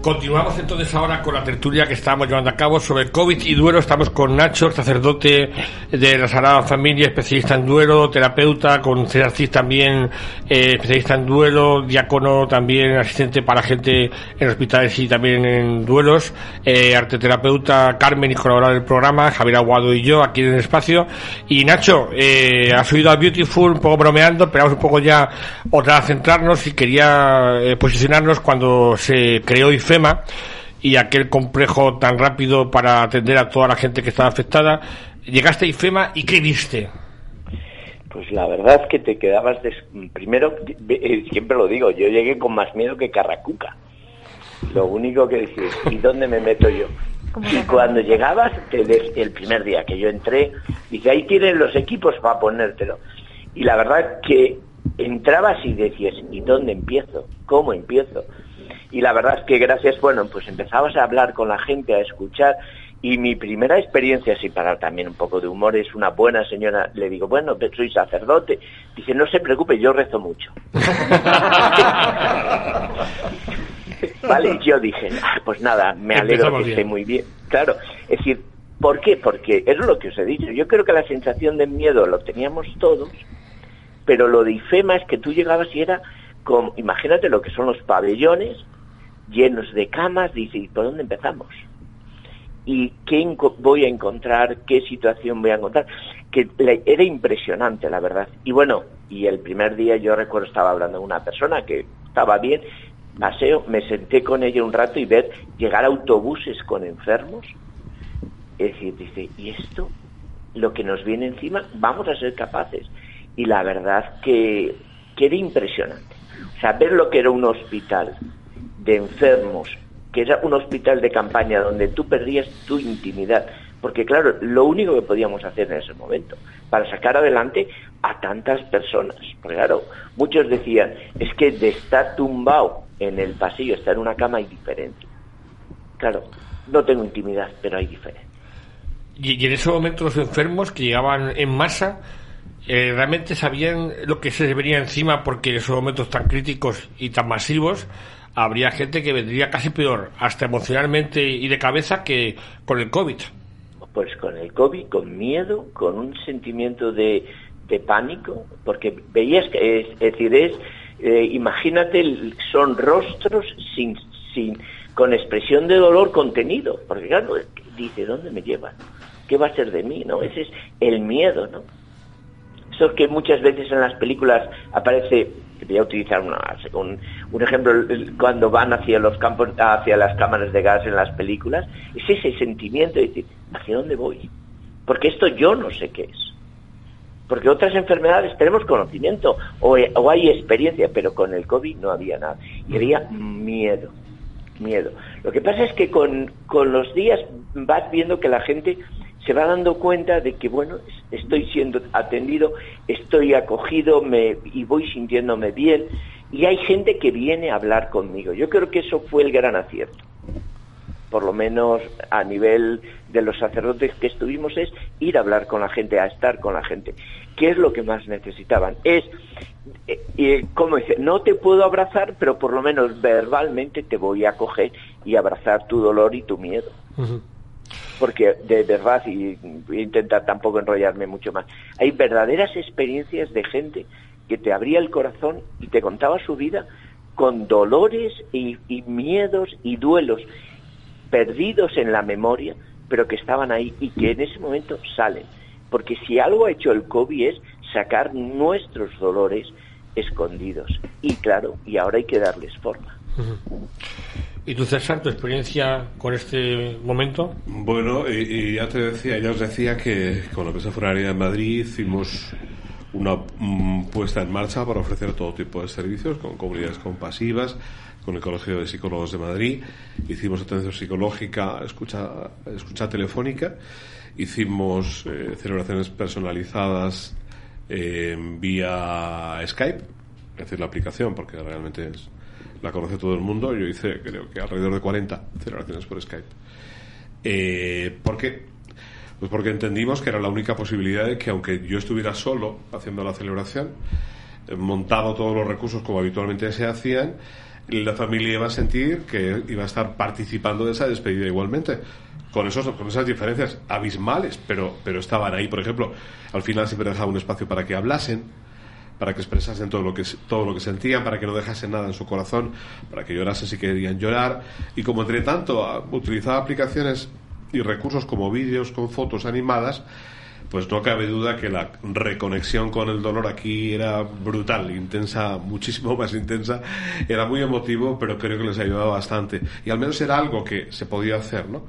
Speaker 3: Continuamos entonces ahora con la tertulia que estamos llevando a cabo sobre COVID y duelo. Estamos con Nacho, sacerdote de la Sagrada Familia, especialista en duelo, terapeuta, con César también, eh, especialista en duelo, diácono también, asistente para gente en hospitales y también en duelos, eh, arteterapeuta Carmen y colaborador del programa, Javier Aguado y yo aquí en el espacio. Y Nacho, eh, has oído a Beautiful un poco bromeando, pero vamos un poco ya otra a centrarnos y quería eh, posicionarnos cuando se creó IFE y aquel complejo tan rápido para atender a toda la gente que estaba afectada. Llegaste a IFEMA y ¿qué viste?
Speaker 6: Pues la verdad es que te quedabas... Primero, eh, siempre lo digo, yo llegué con más miedo que Carracuca. Lo único que decís, ¿y dónde me meto yo? Y cuando llegabas, el primer día que yo entré, dice, ahí tienen los equipos para ponértelo. Y la verdad que entrabas y decías, ¿y dónde empiezo? ¿Cómo empiezo? Y la verdad es que gracias, bueno, pues empezabas a hablar con la gente, a escuchar y mi primera experiencia, sin parar también un poco de humor, es una buena señora, le digo, bueno, soy sacerdote, dice, no se preocupe, yo rezo mucho. vale, yo dije, ah, pues nada, me alegro que esté muy bien. Claro, es decir, ¿por qué? Porque es lo que os he dicho, yo creo que la sensación de miedo lo teníamos todos, pero lo de IFEMA es que tú llegabas y era imagínate lo que son los pabellones, llenos de camas, dice, ¿y por dónde empezamos? ¿Y qué voy a encontrar? ¿Qué situación voy a encontrar? Que era impresionante, la verdad. Y bueno, y el primer día yo recuerdo estaba hablando con una persona que estaba bien, paseo, me senté con ella un rato y ver llegar autobuses con enfermos. Es decir, dice, ¿y esto? Lo que nos viene encima, vamos a ser capaces. Y la verdad que, que era impresionante. Saber lo que era un hospital, de enfermos, que era un hospital de campaña donde tú perdías tu intimidad. Porque claro, lo único que podíamos hacer en ese momento para sacar adelante a tantas personas. Porque claro, muchos decían, es que de estar tumbado en el pasillo, estar en una cama hay diferencia. Claro, no tengo intimidad, pero hay diferencia.
Speaker 3: Y, en ese momento los enfermos que llegaban en masa, eh, realmente sabían lo que se venía encima porque en esos momentos tan críticos y tan masivos habría gente que vendría casi peor, hasta emocionalmente y de cabeza, que con el COVID.
Speaker 6: Pues con el COVID, con miedo, con un sentimiento de, pánico, porque veías que, es, decir, es, eh, imagínate, son rostros sin, sin, con expresión de dolor contenido, porque claro, dice, ¿dónde me llevan? ¿Qué va a ser de mí? ¿no? Ese es el miedo, ¿no? Eso que muchas veces en las películas aparece voy a utilizar un, un, ejemplo cuando van hacia los campos hacia las cámaras de gas en las películas es ese sentimiento de decir hacia dónde voy porque esto yo no sé qué es. Porque otras enfermedades tenemos conocimiento o, o hay experiencia pero con el covid no había nada. Y había miedo miedo. Lo que pasa es que con, con los días vas viendo que la gente se va dando cuenta de que, bueno, estoy siendo atendido, estoy acogido me, y voy sintiéndome bien. Y hay gente que viene a hablar conmigo. Yo creo que eso fue el gran acierto. Por lo menos a nivel de los sacerdotes que estuvimos es ir a hablar con la gente, a estar con la gente. ¿Qué es lo que más necesitaban? Es, eh, eh, como dice, no te puedo abrazar, pero por lo menos verbalmente te voy a acoger y abrazar tu dolor y tu miedo porque de verdad, y voy a intentar tampoco enrollarme mucho más, hay verdaderas experiencias de gente que te abría el corazón y te contaba su vida con dolores y, miedos y duelos perdidos en la memoria, pero que estaban ahí y que en ese momento salen. Porque si algo ha hecho el COVID es sacar nuestros dolores escondidos. Y claro, y ahora hay que darles forma.
Speaker 3: ¿Y tú, César, tu experiencia con este momento?
Speaker 1: Bueno, y, ya te decía, ya os decía que con la empresa funeraria de Madrid hicimos una mm, puesta en marcha para ofrecer todo tipo de servicios con comunidades compasivas, con el Colegio de Psicólogos de Madrid, hicimos atención psicológica, escucha, escucha telefónica, hicimos eh, celebraciones personalizadas eh, vía Skype, es decir, la aplicación, porque realmente es, la conoce todo el mundo. Yo hice, creo que alrededor de 40 celebraciones por Skype. Eh, ¿Por qué? Pues porque entendimos que era la única posibilidad de que, aunque yo estuviera solo haciendo la celebración, eh, montado todos los recursos como habitualmente se hacían, la familia iba a sentir que iba a estar participando de esa despedida igualmente. Con, esos, con esas diferencias abismales, pero, pero estaban ahí. Por ejemplo, al final siempre dejaba un espacio para que hablasen para que expresasen todo lo que, todo lo que sentían, para que no dejasen nada en su corazón, para que llorasen si querían llorar. Y como entre tanto utilizaba aplicaciones y recursos como vídeos con fotos animadas, pues no cabe duda que la reconexión con el dolor aquí era brutal, intensa, muchísimo más intensa. Era muy emotivo, pero creo que les ayudaba bastante. Y al menos era algo que se podía hacer, ¿no?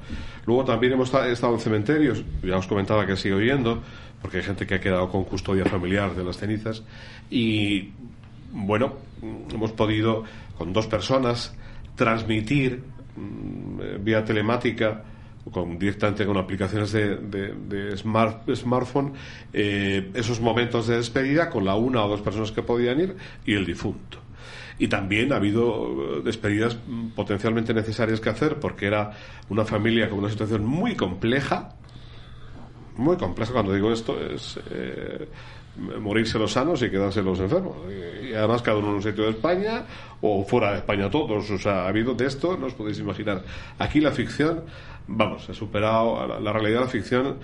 Speaker 1: Luego también hemos estado en cementerios, ya os comentaba que sigo yendo, porque hay gente que ha quedado con custodia familiar de las cenizas. Y bueno, hemos podido con dos personas transmitir mm, vía telemática con, directamente con aplicaciones de, smart, smartphone eh, esos momentos de despedida con la una o dos personas que podían ir y el difunto. Y también ha habido despedidas potencialmente necesarias que hacer porque era una familia con una situación muy compleja, muy compleja cuando digo esto, es eh, morirse los sanos y quedarse los enfermos. Y, además cada uno en un sitio de España o fuera de España todos. O sea, ha habido de esto, no os podéis imaginar. Aquí la ficción, vamos, ha superado la, realidad de la ficción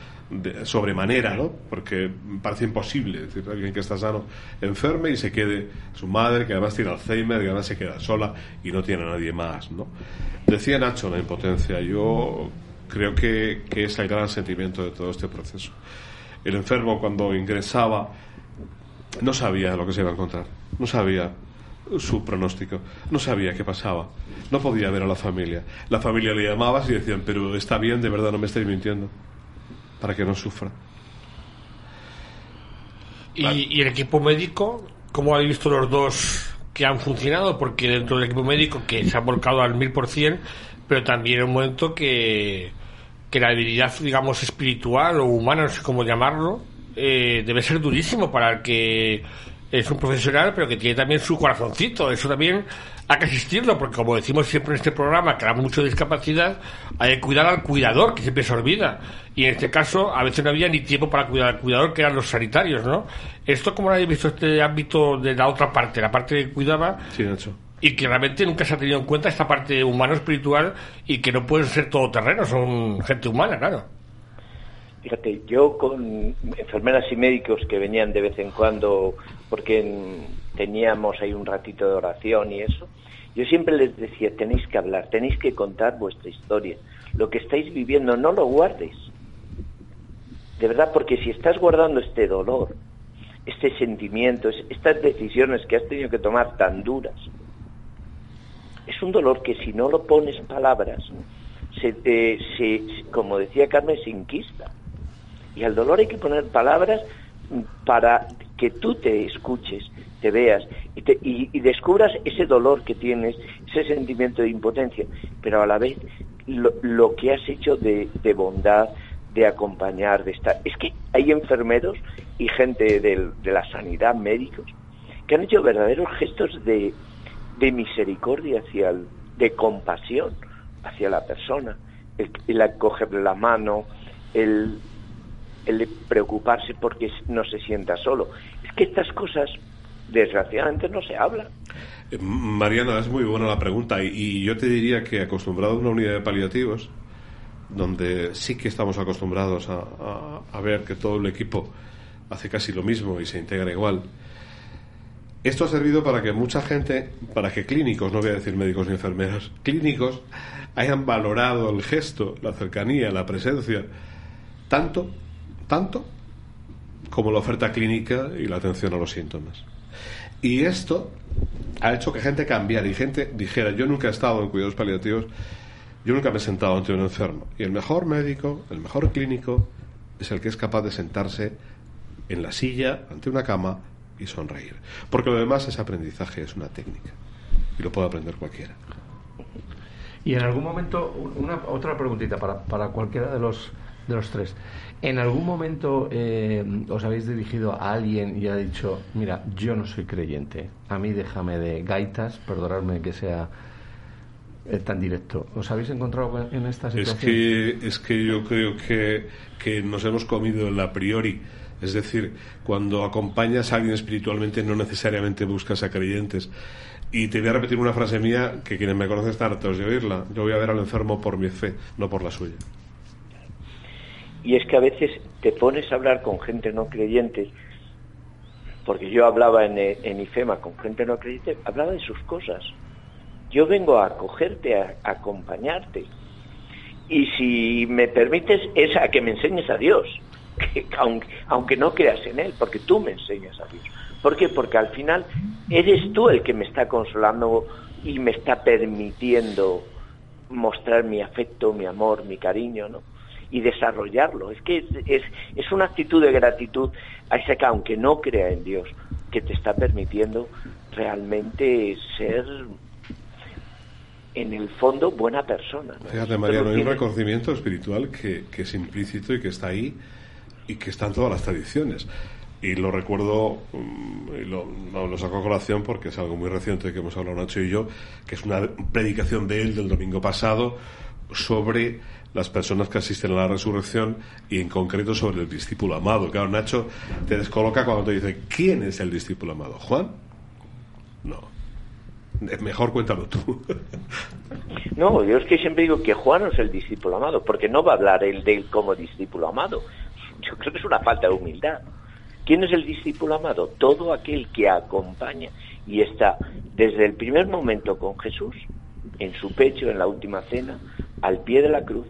Speaker 1: sobremanera, ¿no? Porque parece imposible. Es decir, alguien que está sano enferme y se quede su madre, que además tiene Alzheimer, que además se queda sola y no tiene a nadie más, ¿no? Decía Nacho la impotencia. Yo creo que, que es el gran sentimiento de todo este proceso. El enfermo cuando ingresaba no sabía lo que se iba a encontrar, no sabía su pronóstico, no sabía qué pasaba, no podía ver a la familia. La familia le llamaba y decían, pero está bien, de verdad no me estáis mintiendo, para que no sufra.
Speaker 3: ¿Y, el equipo médico? ¿Cómo habéis visto los dos que han funcionado? Porque dentro del equipo médico que se ha volcado al mil por cien, pero también un momento que, que la debilidad, digamos, espiritual o humana, no sé cómo llamarlo, eh, debe ser durísimo para el que es un profesional, pero que tiene también su corazoncito. Eso también hay que asistirlo, porque como decimos siempre en este programa, que hablamos mucho de discapacidad, hay que cuidar al cuidador, que siempre se olvida. Y en este caso, a veces no había ni tiempo para cuidar al cuidador, que eran los sanitarios, ¿no? Esto, como lo habéis visto este ámbito de la otra parte, la parte que cuidaba?
Speaker 1: Sí, hecho
Speaker 3: y que realmente nunca se ha tenido en cuenta esta parte humano-espiritual y que no pueden ser todoterrenos, son gente humana, claro.
Speaker 6: Fíjate, yo con enfermeras y médicos que venían de vez en cuando, porque teníamos ahí un ratito de oración y eso, yo siempre les decía, tenéis que hablar, tenéis que contar vuestra historia, lo que estáis viviendo, no lo guardes. De verdad, porque si estás guardando este dolor, este sentimiento, estas decisiones que has tenido que tomar tan duras, es un dolor que si no lo pones palabras, se, se, como decía Carmen, se inquista. Y al dolor hay que poner palabras para que tú te escuches, te veas y, y, descubras ese dolor que tienes, ese sentimiento de impotencia, pero a la vez lo, que has hecho de, de, bondad, de acompañar, de estar. Es que hay enfermeros y gente de la sanidad, médicos, que han hecho verdaderos gestos de, de misericordia hacia el, de compasión hacia la persona, el, el acogerle la mano, el, el preocuparse porque no se sienta solo. Es que estas cosas, desgraciadamente, no se hablan.
Speaker 1: Eh, Mariana, es muy buena la pregunta y, yo te diría que acostumbrado a una unidad de paliativos, donde sí que estamos acostumbrados a ver que todo el equipo hace casi lo mismo y se integra igual, esto ha servido para que mucha gente, para que clínicos, no voy a decir médicos ni enfermeros, clínicos hayan valorado el gesto, la cercanía, la presencia, tanto, tanto, como la oferta clínica y la atención a los síntomas. Y esto ha hecho que gente cambiara y gente dijera, yo nunca he estado en cuidados paliativos, yo nunca me he sentado ante un enfermo. Y el mejor médico, el mejor clínico, es el que es capaz de sentarse en la silla, ante una cama y sonreír. Porque lo demás es aprendizaje, es una técnica. Y lo puede aprender cualquiera.
Speaker 4: Y en algún momento, una, otra preguntita para, para cualquiera de los, de los tres. ¿En algún momento eh, os habéis dirigido a alguien y ha dicho, mira, yo no soy creyente, a mí déjame de gaitas, perdonadme que sea eh, tan directo. ¿Os habéis encontrado en esta situación?
Speaker 1: Es que, es que yo creo que, que nos hemos comido el a priori. Es decir, cuando acompañas a alguien espiritualmente no necesariamente buscas a creyentes. Y te voy a repetir una frase mía que quienes me conocen están hartos de oírla. Yo voy a ver al enfermo por mi fe, no por la suya.
Speaker 6: Y es que a veces te pones a hablar con gente no creyente, porque yo hablaba en, en IFEMA con gente no creyente, hablaba de sus cosas. Yo vengo a acogerte, a, a acompañarte. Y si me permites, es a que me enseñes a Dios, que, aunque, aunque no creas en Él, porque tú me enseñas a Dios. ¿Por qué? Porque al final eres tú el que me está consolando y me está permitiendo mostrar mi afecto, mi amor, mi cariño, ¿no? Y desarrollarlo. Es que es, es, es una actitud de gratitud a ese que, aunque no crea en Dios, que te está permitiendo realmente ser en el fondo buena persona. ¿no?
Speaker 1: Fíjate, Mariano, hay un reconocimiento espiritual que, que, es implícito y que está ahí y que está en todas las tradiciones. Y lo recuerdo, y lo, no, lo saco a colación porque es algo muy reciente que hemos hablado Nacho y yo, que es una predicación de él del domingo pasado sobre las personas que asisten a la resurrección y en concreto sobre el discípulo amado. Claro, Nacho te descoloca cuando te dice, ¿quién es el discípulo amado? ¿Juan? No. Mejor cuéntalo tú.
Speaker 6: No, yo es que siempre digo que Juan es el discípulo amado, porque no va a hablar él de él como discípulo amado. Creo que es una falta de humildad. ¿Quién es el discípulo amado? Todo aquel que acompaña y está desde el primer momento con Jesús, en su pecho, en la última cena, al pie de la cruz,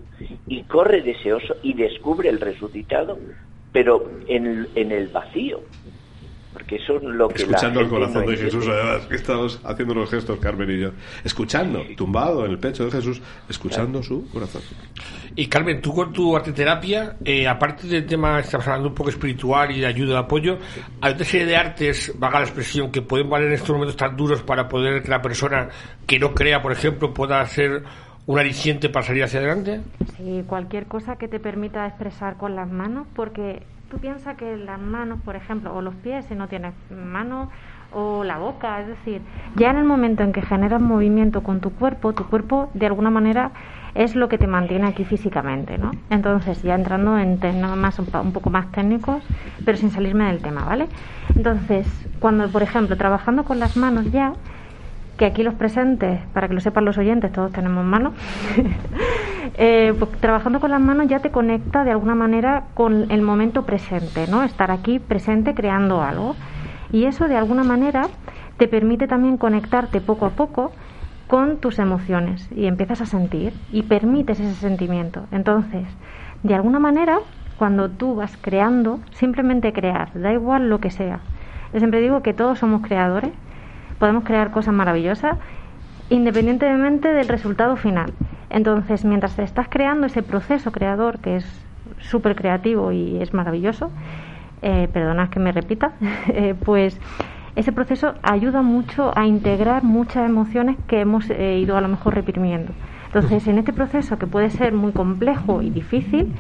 Speaker 6: y corre deseoso y descubre el resucitado, pero en, en el vacío. Lo que
Speaker 1: Escuchando
Speaker 6: la
Speaker 1: el corazón de Jesús, además, que estamos haciendo los gestos, Carmen y yo. Escuchando, tumbado en el pecho de Jesús, escuchando su corazón.
Speaker 3: Y Carmen, tú con tu arteterapia, eh, aparte del tema, estamos hablando un poco espiritual y de ayuda, de apoyo, hay otra serie de artes, vaga la expresión, que pueden valer en estos momentos tan duros para poder que la persona que no crea, por ejemplo, pueda ser un aliciente para salir hacia adelante?
Speaker 5: Sí, cualquier cosa que te permita expresar con las manos, porque tú piensas que las manos, por ejemplo, o los pies, si no tienes manos, o la boca, es decir, ya en el momento en que generas movimiento con tu cuerpo, tu cuerpo de alguna manera es lo que te mantiene aquí físicamente, ¿no? Entonces, ya entrando en temas más, un poco más técnicos, pero sin salirme del tema, ¿vale? Entonces, cuando, por ejemplo, trabajando con las manos ya, que aquí los presentes, para que lo sepan los oyentes, todos tenemos manos, eh, pues trabajando con las manos ya te conecta de alguna manera con el momento presente, ¿no? Estar aquí presente creando algo. Y eso de alguna manera te permite también conectarte poco a poco con tus emociones y empiezas a sentir y permites ese sentimiento. Entonces, de alguna manera, cuando tú vas creando, simplemente crear, da igual lo que sea. Yo siempre digo que todos somos creadores, podemos crear cosas maravillosas independientemente del resultado final. Entonces, mientras te estás creando ese proceso creador que es súper creativo y es maravilloso, eh, perdonad que me repita, eh, pues ese proceso ayuda mucho a integrar muchas emociones que hemos eh, ido a lo mejor reprimiendo. Entonces, en este proceso que puede ser muy complejo y difícil,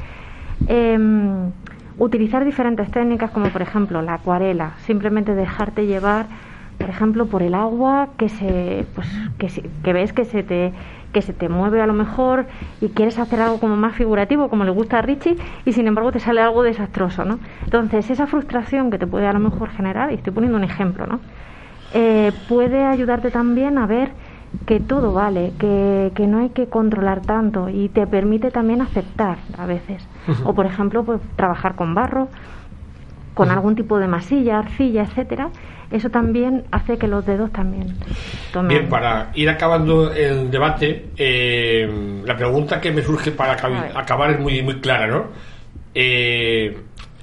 Speaker 5: em, utilizar diferentes técnicas como por ejemplo la acuarela, simplemente dejarte llevar por ejemplo, por el agua que se, pues, que, se, que ves que se te que se te mueve a lo mejor y quieres hacer algo como más figurativo, como le gusta a Richie, y sin embargo te sale algo desastroso, ¿no? Entonces, esa frustración que te puede a lo mejor generar, y estoy poniendo un ejemplo, ¿no? Eh, puede ayudarte también a ver que todo vale, que, que, no hay que controlar tanto y te permite también aceptar a veces. O, por ejemplo, pues, trabajar con barro, con algún tipo de masilla, arcilla, etcétera, eso también hace que los dedos también tomen.
Speaker 3: Bien, para ir acabando el debate, eh, la pregunta que me surge para acabar es muy, muy clara, ¿no? Eh,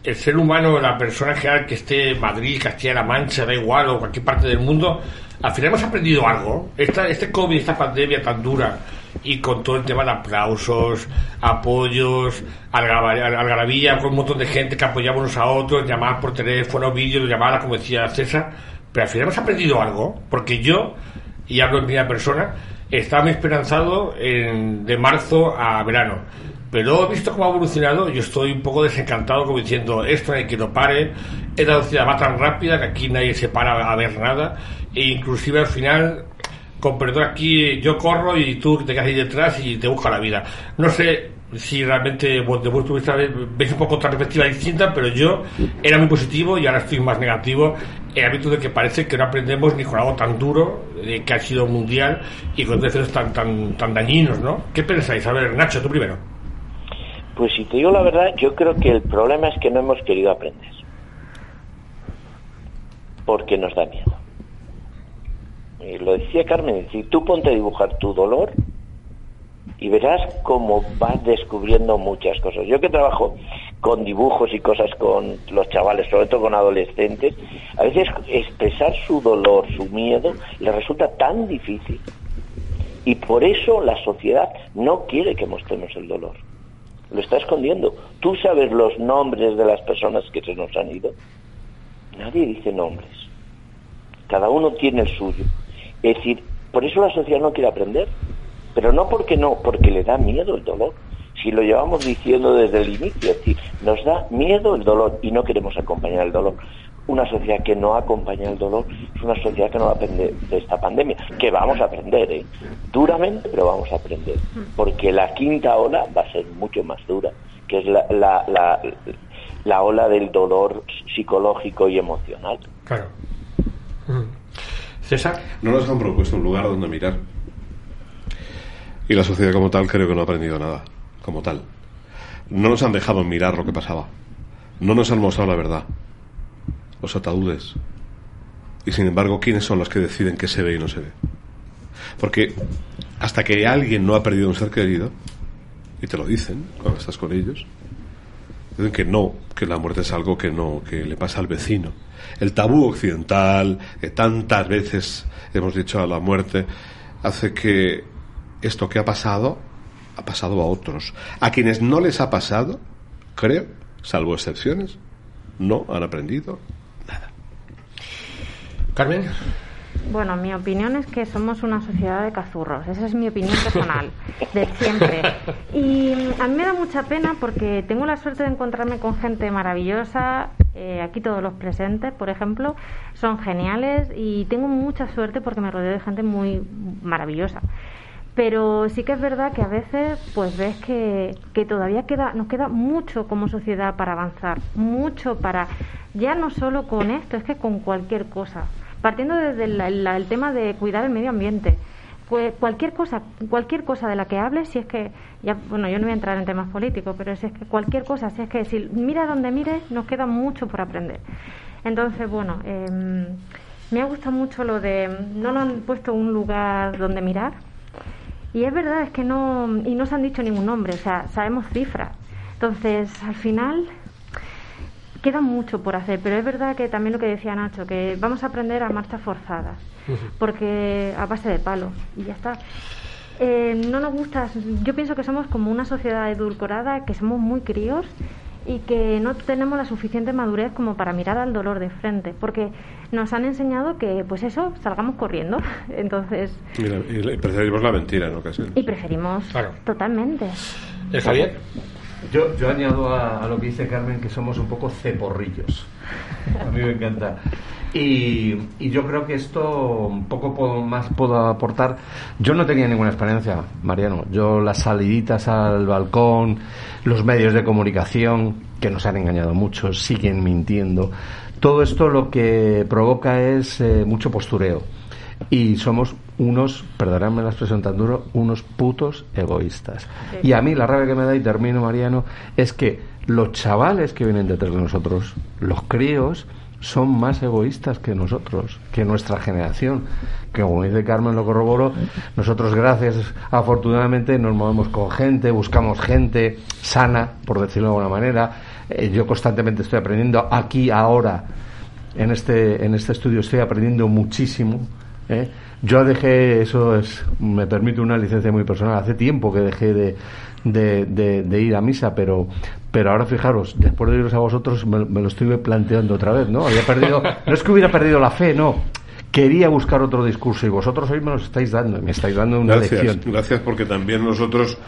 Speaker 3: el ser humano, la persona general que esté en Madrid, Castilla-La Mancha, da igual, o cualquier parte del mundo, al final hemos aprendido algo. Esta, este COVID, esta pandemia tan dura, y con todo el tema de aplausos, apoyos, algarabía, con un montón de gente que apoyaba unos a otros, llamar por teléfono, vídeos, llamadas, como decía César, pero al final hemos aprendido algo, porque yo, y hablo en primera persona, estaba esperanzado en, de marzo a verano. Pero he visto cómo ha evolucionado, yo estoy un poco desencantado como diciendo, esto no hay que lo pare, esta velocidad va tan rápida que aquí nadie se para a ver nada, e inclusive al final, perdón aquí yo corro y tú te quedas ahí detrás y te busca la vida. No sé si realmente de vuestro punto veis un poco otra perspectiva distinta, pero yo era muy positivo y ahora estoy más negativo en el de que parece que no aprendemos ni con algo tan duro eh, que ha sido mundial y con efectos tan, tan, tan dañinos, ¿no? ¿Qué pensáis? A ver, Nacho, tú primero.
Speaker 6: Pues si te digo la verdad, yo creo que el problema es que no hemos querido aprender. Porque nos da miedo. Y lo decía Carmen, si tú ponte a dibujar tu dolor y verás cómo vas descubriendo muchas cosas. Yo que trabajo con dibujos y cosas con los chavales, sobre todo con adolescentes, a veces expresar su dolor, su miedo, les resulta tan difícil. Y por eso la sociedad no quiere que mostremos el dolor. Lo está escondiendo. Tú sabes los nombres de las personas que se nos han ido. Nadie dice nombres. Cada uno tiene el suyo. Es decir, por eso la sociedad no quiere aprender. Pero no porque no, porque le da miedo el dolor. Si lo llevamos diciendo desde el inicio, es decir, nos da miedo el dolor y no queremos acompañar el dolor. Una sociedad que no acompaña el dolor es una sociedad que no va a aprender de esta pandemia, que vamos a aprender, ¿eh? duramente, pero vamos a aprender, porque la quinta ola va a ser mucho más dura, que es la, la, la, la ola del dolor psicológico y emocional.
Speaker 3: Claro.
Speaker 1: No nos han propuesto un lugar donde mirar. Y la sociedad como tal creo que no ha aprendido nada, como tal. No nos han dejado mirar lo que pasaba. No nos han mostrado la verdad. Los ataúdes. Y sin embargo, ¿quiénes son los que deciden qué se ve y no se ve? Porque hasta que alguien no ha perdido un ser querido, y te lo dicen cuando estás con ellos, dicen que no, que la muerte es algo que no, que le pasa al vecino. El tabú occidental, que tantas veces hemos dicho a la muerte, hace que esto que ha pasado ha pasado a otros. A quienes no les ha pasado, creo, salvo excepciones, no han aprendido nada.
Speaker 3: Carmen.
Speaker 5: Bueno, mi opinión es que somos una sociedad de cazurros. Esa es mi opinión personal, de siempre. Y a mí me da mucha pena porque tengo la suerte de encontrarme con gente maravillosa. Eh, aquí todos los presentes, por ejemplo, son geniales y tengo mucha suerte porque me rodeo de gente muy maravillosa pero sí que es verdad que a veces pues ves que, que, todavía queda nos queda mucho como sociedad para avanzar mucho para ya no solo con esto es que con cualquier cosa partiendo desde el, tema de cuidar el medio ambiente pues cualquier cosa cualquier cosa de la que hables si es que ya bueno yo no voy a entrar en temas políticos pero si es que cualquier cosa si es que si mira donde mires nos queda mucho por aprender entonces bueno em, me ha gustado mucho lo de no nos han puesto un lugar donde mirar y es verdad, es que no, y no se han dicho ningún nombre, o sea, sabemos cifras. Entonces, al final, queda mucho por hacer, pero es verdad que también lo que decía Nacho, que vamos a aprender a marchas forzadas, porque a base de palo, y ya está. Eh, no nos gusta, yo pienso que somos como una sociedad edulcorada, que somos muy críos y que no tenemos la suficiente madurez como para mirar al dolor de frente, porque nos han enseñado que, pues eso, salgamos corriendo. Entonces.
Speaker 1: y preferimos la mentira en ocasiones.
Speaker 5: Y preferimos. Totalmente.
Speaker 3: ¿Eh, Javier?
Speaker 4: Yo, yo añado a, lo que dice Carmen que somos un poco ceporrillos. A mí me encanta. Y, y, yo creo que esto un poco más puedo aportar. Yo no tenía ninguna experiencia, Mariano. Yo las saliditas al balcón, los medios de comunicación, que nos han engañado mucho, siguen mintiendo. Todo esto lo que provoca es eh, mucho postureo. Y somos unos, perdonadme la expresión tan duro, unos putos egoístas. Y a mí la rabia que me da, y termino, Mariano, es que los chavales que vienen detrás de nosotros, los críos, son más egoístas que nosotros, que nuestra generación. Que como dice Carmen, lo corroboro, nosotros gracias, afortunadamente, nos movemos con gente, buscamos gente sana, por decirlo de alguna manera, Eh, yo constantemente estoy aprendiendo aquí, ahora, en este, en este estudio, estoy aprendiendo muchísimo. ¿eh? Yo dejé, eso es, me permite una licencia muy personal, hace tiempo que dejé de, de, de, ir a misa, pero, pero ahora fijaros, después de iros a vosotros me, me, lo estoy planteando otra vez, ¿no? Había perdido, no es que hubiera perdido la fe, no, quería buscar otro discurso y vosotros hoy me lo estáis dando, me estáis dando una
Speaker 1: gracias,
Speaker 4: lección.
Speaker 1: Gracias, porque también nosotros,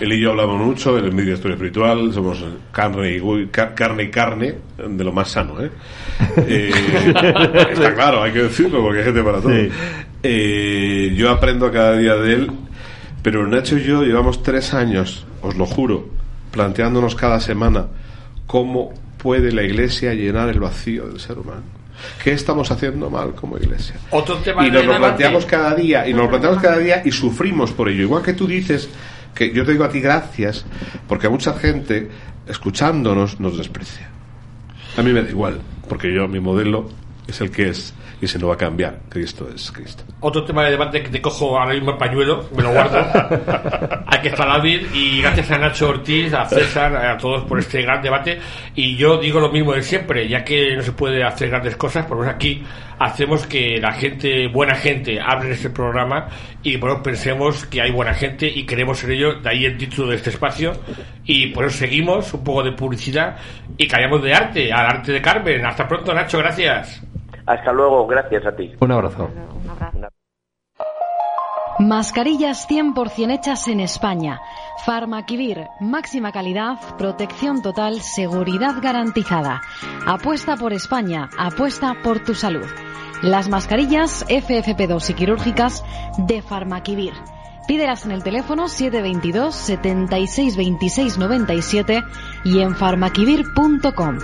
Speaker 1: él y yo hablamos mucho en el medio historia espiritual, somos carne y, carne y carne, de lo más sano, ¿eh? eh está claro, hay que decirlo porque hay gente para todo. Eh, yo aprendo cada día de él, pero Nacho y yo llevamos tres años, os lo juro, planteándonos cada semana cómo puede la iglesia llenar el vacío del ser humano ¿Qué estamos haciendo mal como iglesia?
Speaker 3: Otro tema
Speaker 1: y nos lo planteamos cada día, y nos lo planteamos cada día y sufrimos por ello. Igual que tú dices que yo te digo a ti gracias, porque mucha gente, escuchándonos, nos desprecia. A mí me da igual, porque yo, mi modelo es el que es y se no va a cambiar. Cristo es Cristo.
Speaker 3: Otro tema de debate que te cojo ahora mismo el pañuelo, me lo guardo. Hay que estar hábil y gracias a Nacho Ortiz, a César, a todos por este gran debate. Y yo digo lo mismo de siempre, ya que no se puede hacer grandes cosas, pues aquí hacemos que la gente, buena gente, hable en este programa y bueno, pensemos que hay buena gente y queremos ser ellos, de ahí el título de este espacio. Y por eso seguimos, un poco de publicidad y callamos de arte, al arte de Carmen. Hasta pronto, Nacho, gracias.
Speaker 6: Hasta luego, gracias a ti.
Speaker 4: Un abrazo.
Speaker 8: Mascarillas 100% hechas en España. Farmaquivir, máxima calidad, protección total, seguridad garantizada. Apuesta por España, apuesta por tu salud. Las mascarillas FFP2 y quirúrgicas de Farmaquivir. Pídelas en el teléfono 722 76 26 97 y en farmaquivir.com.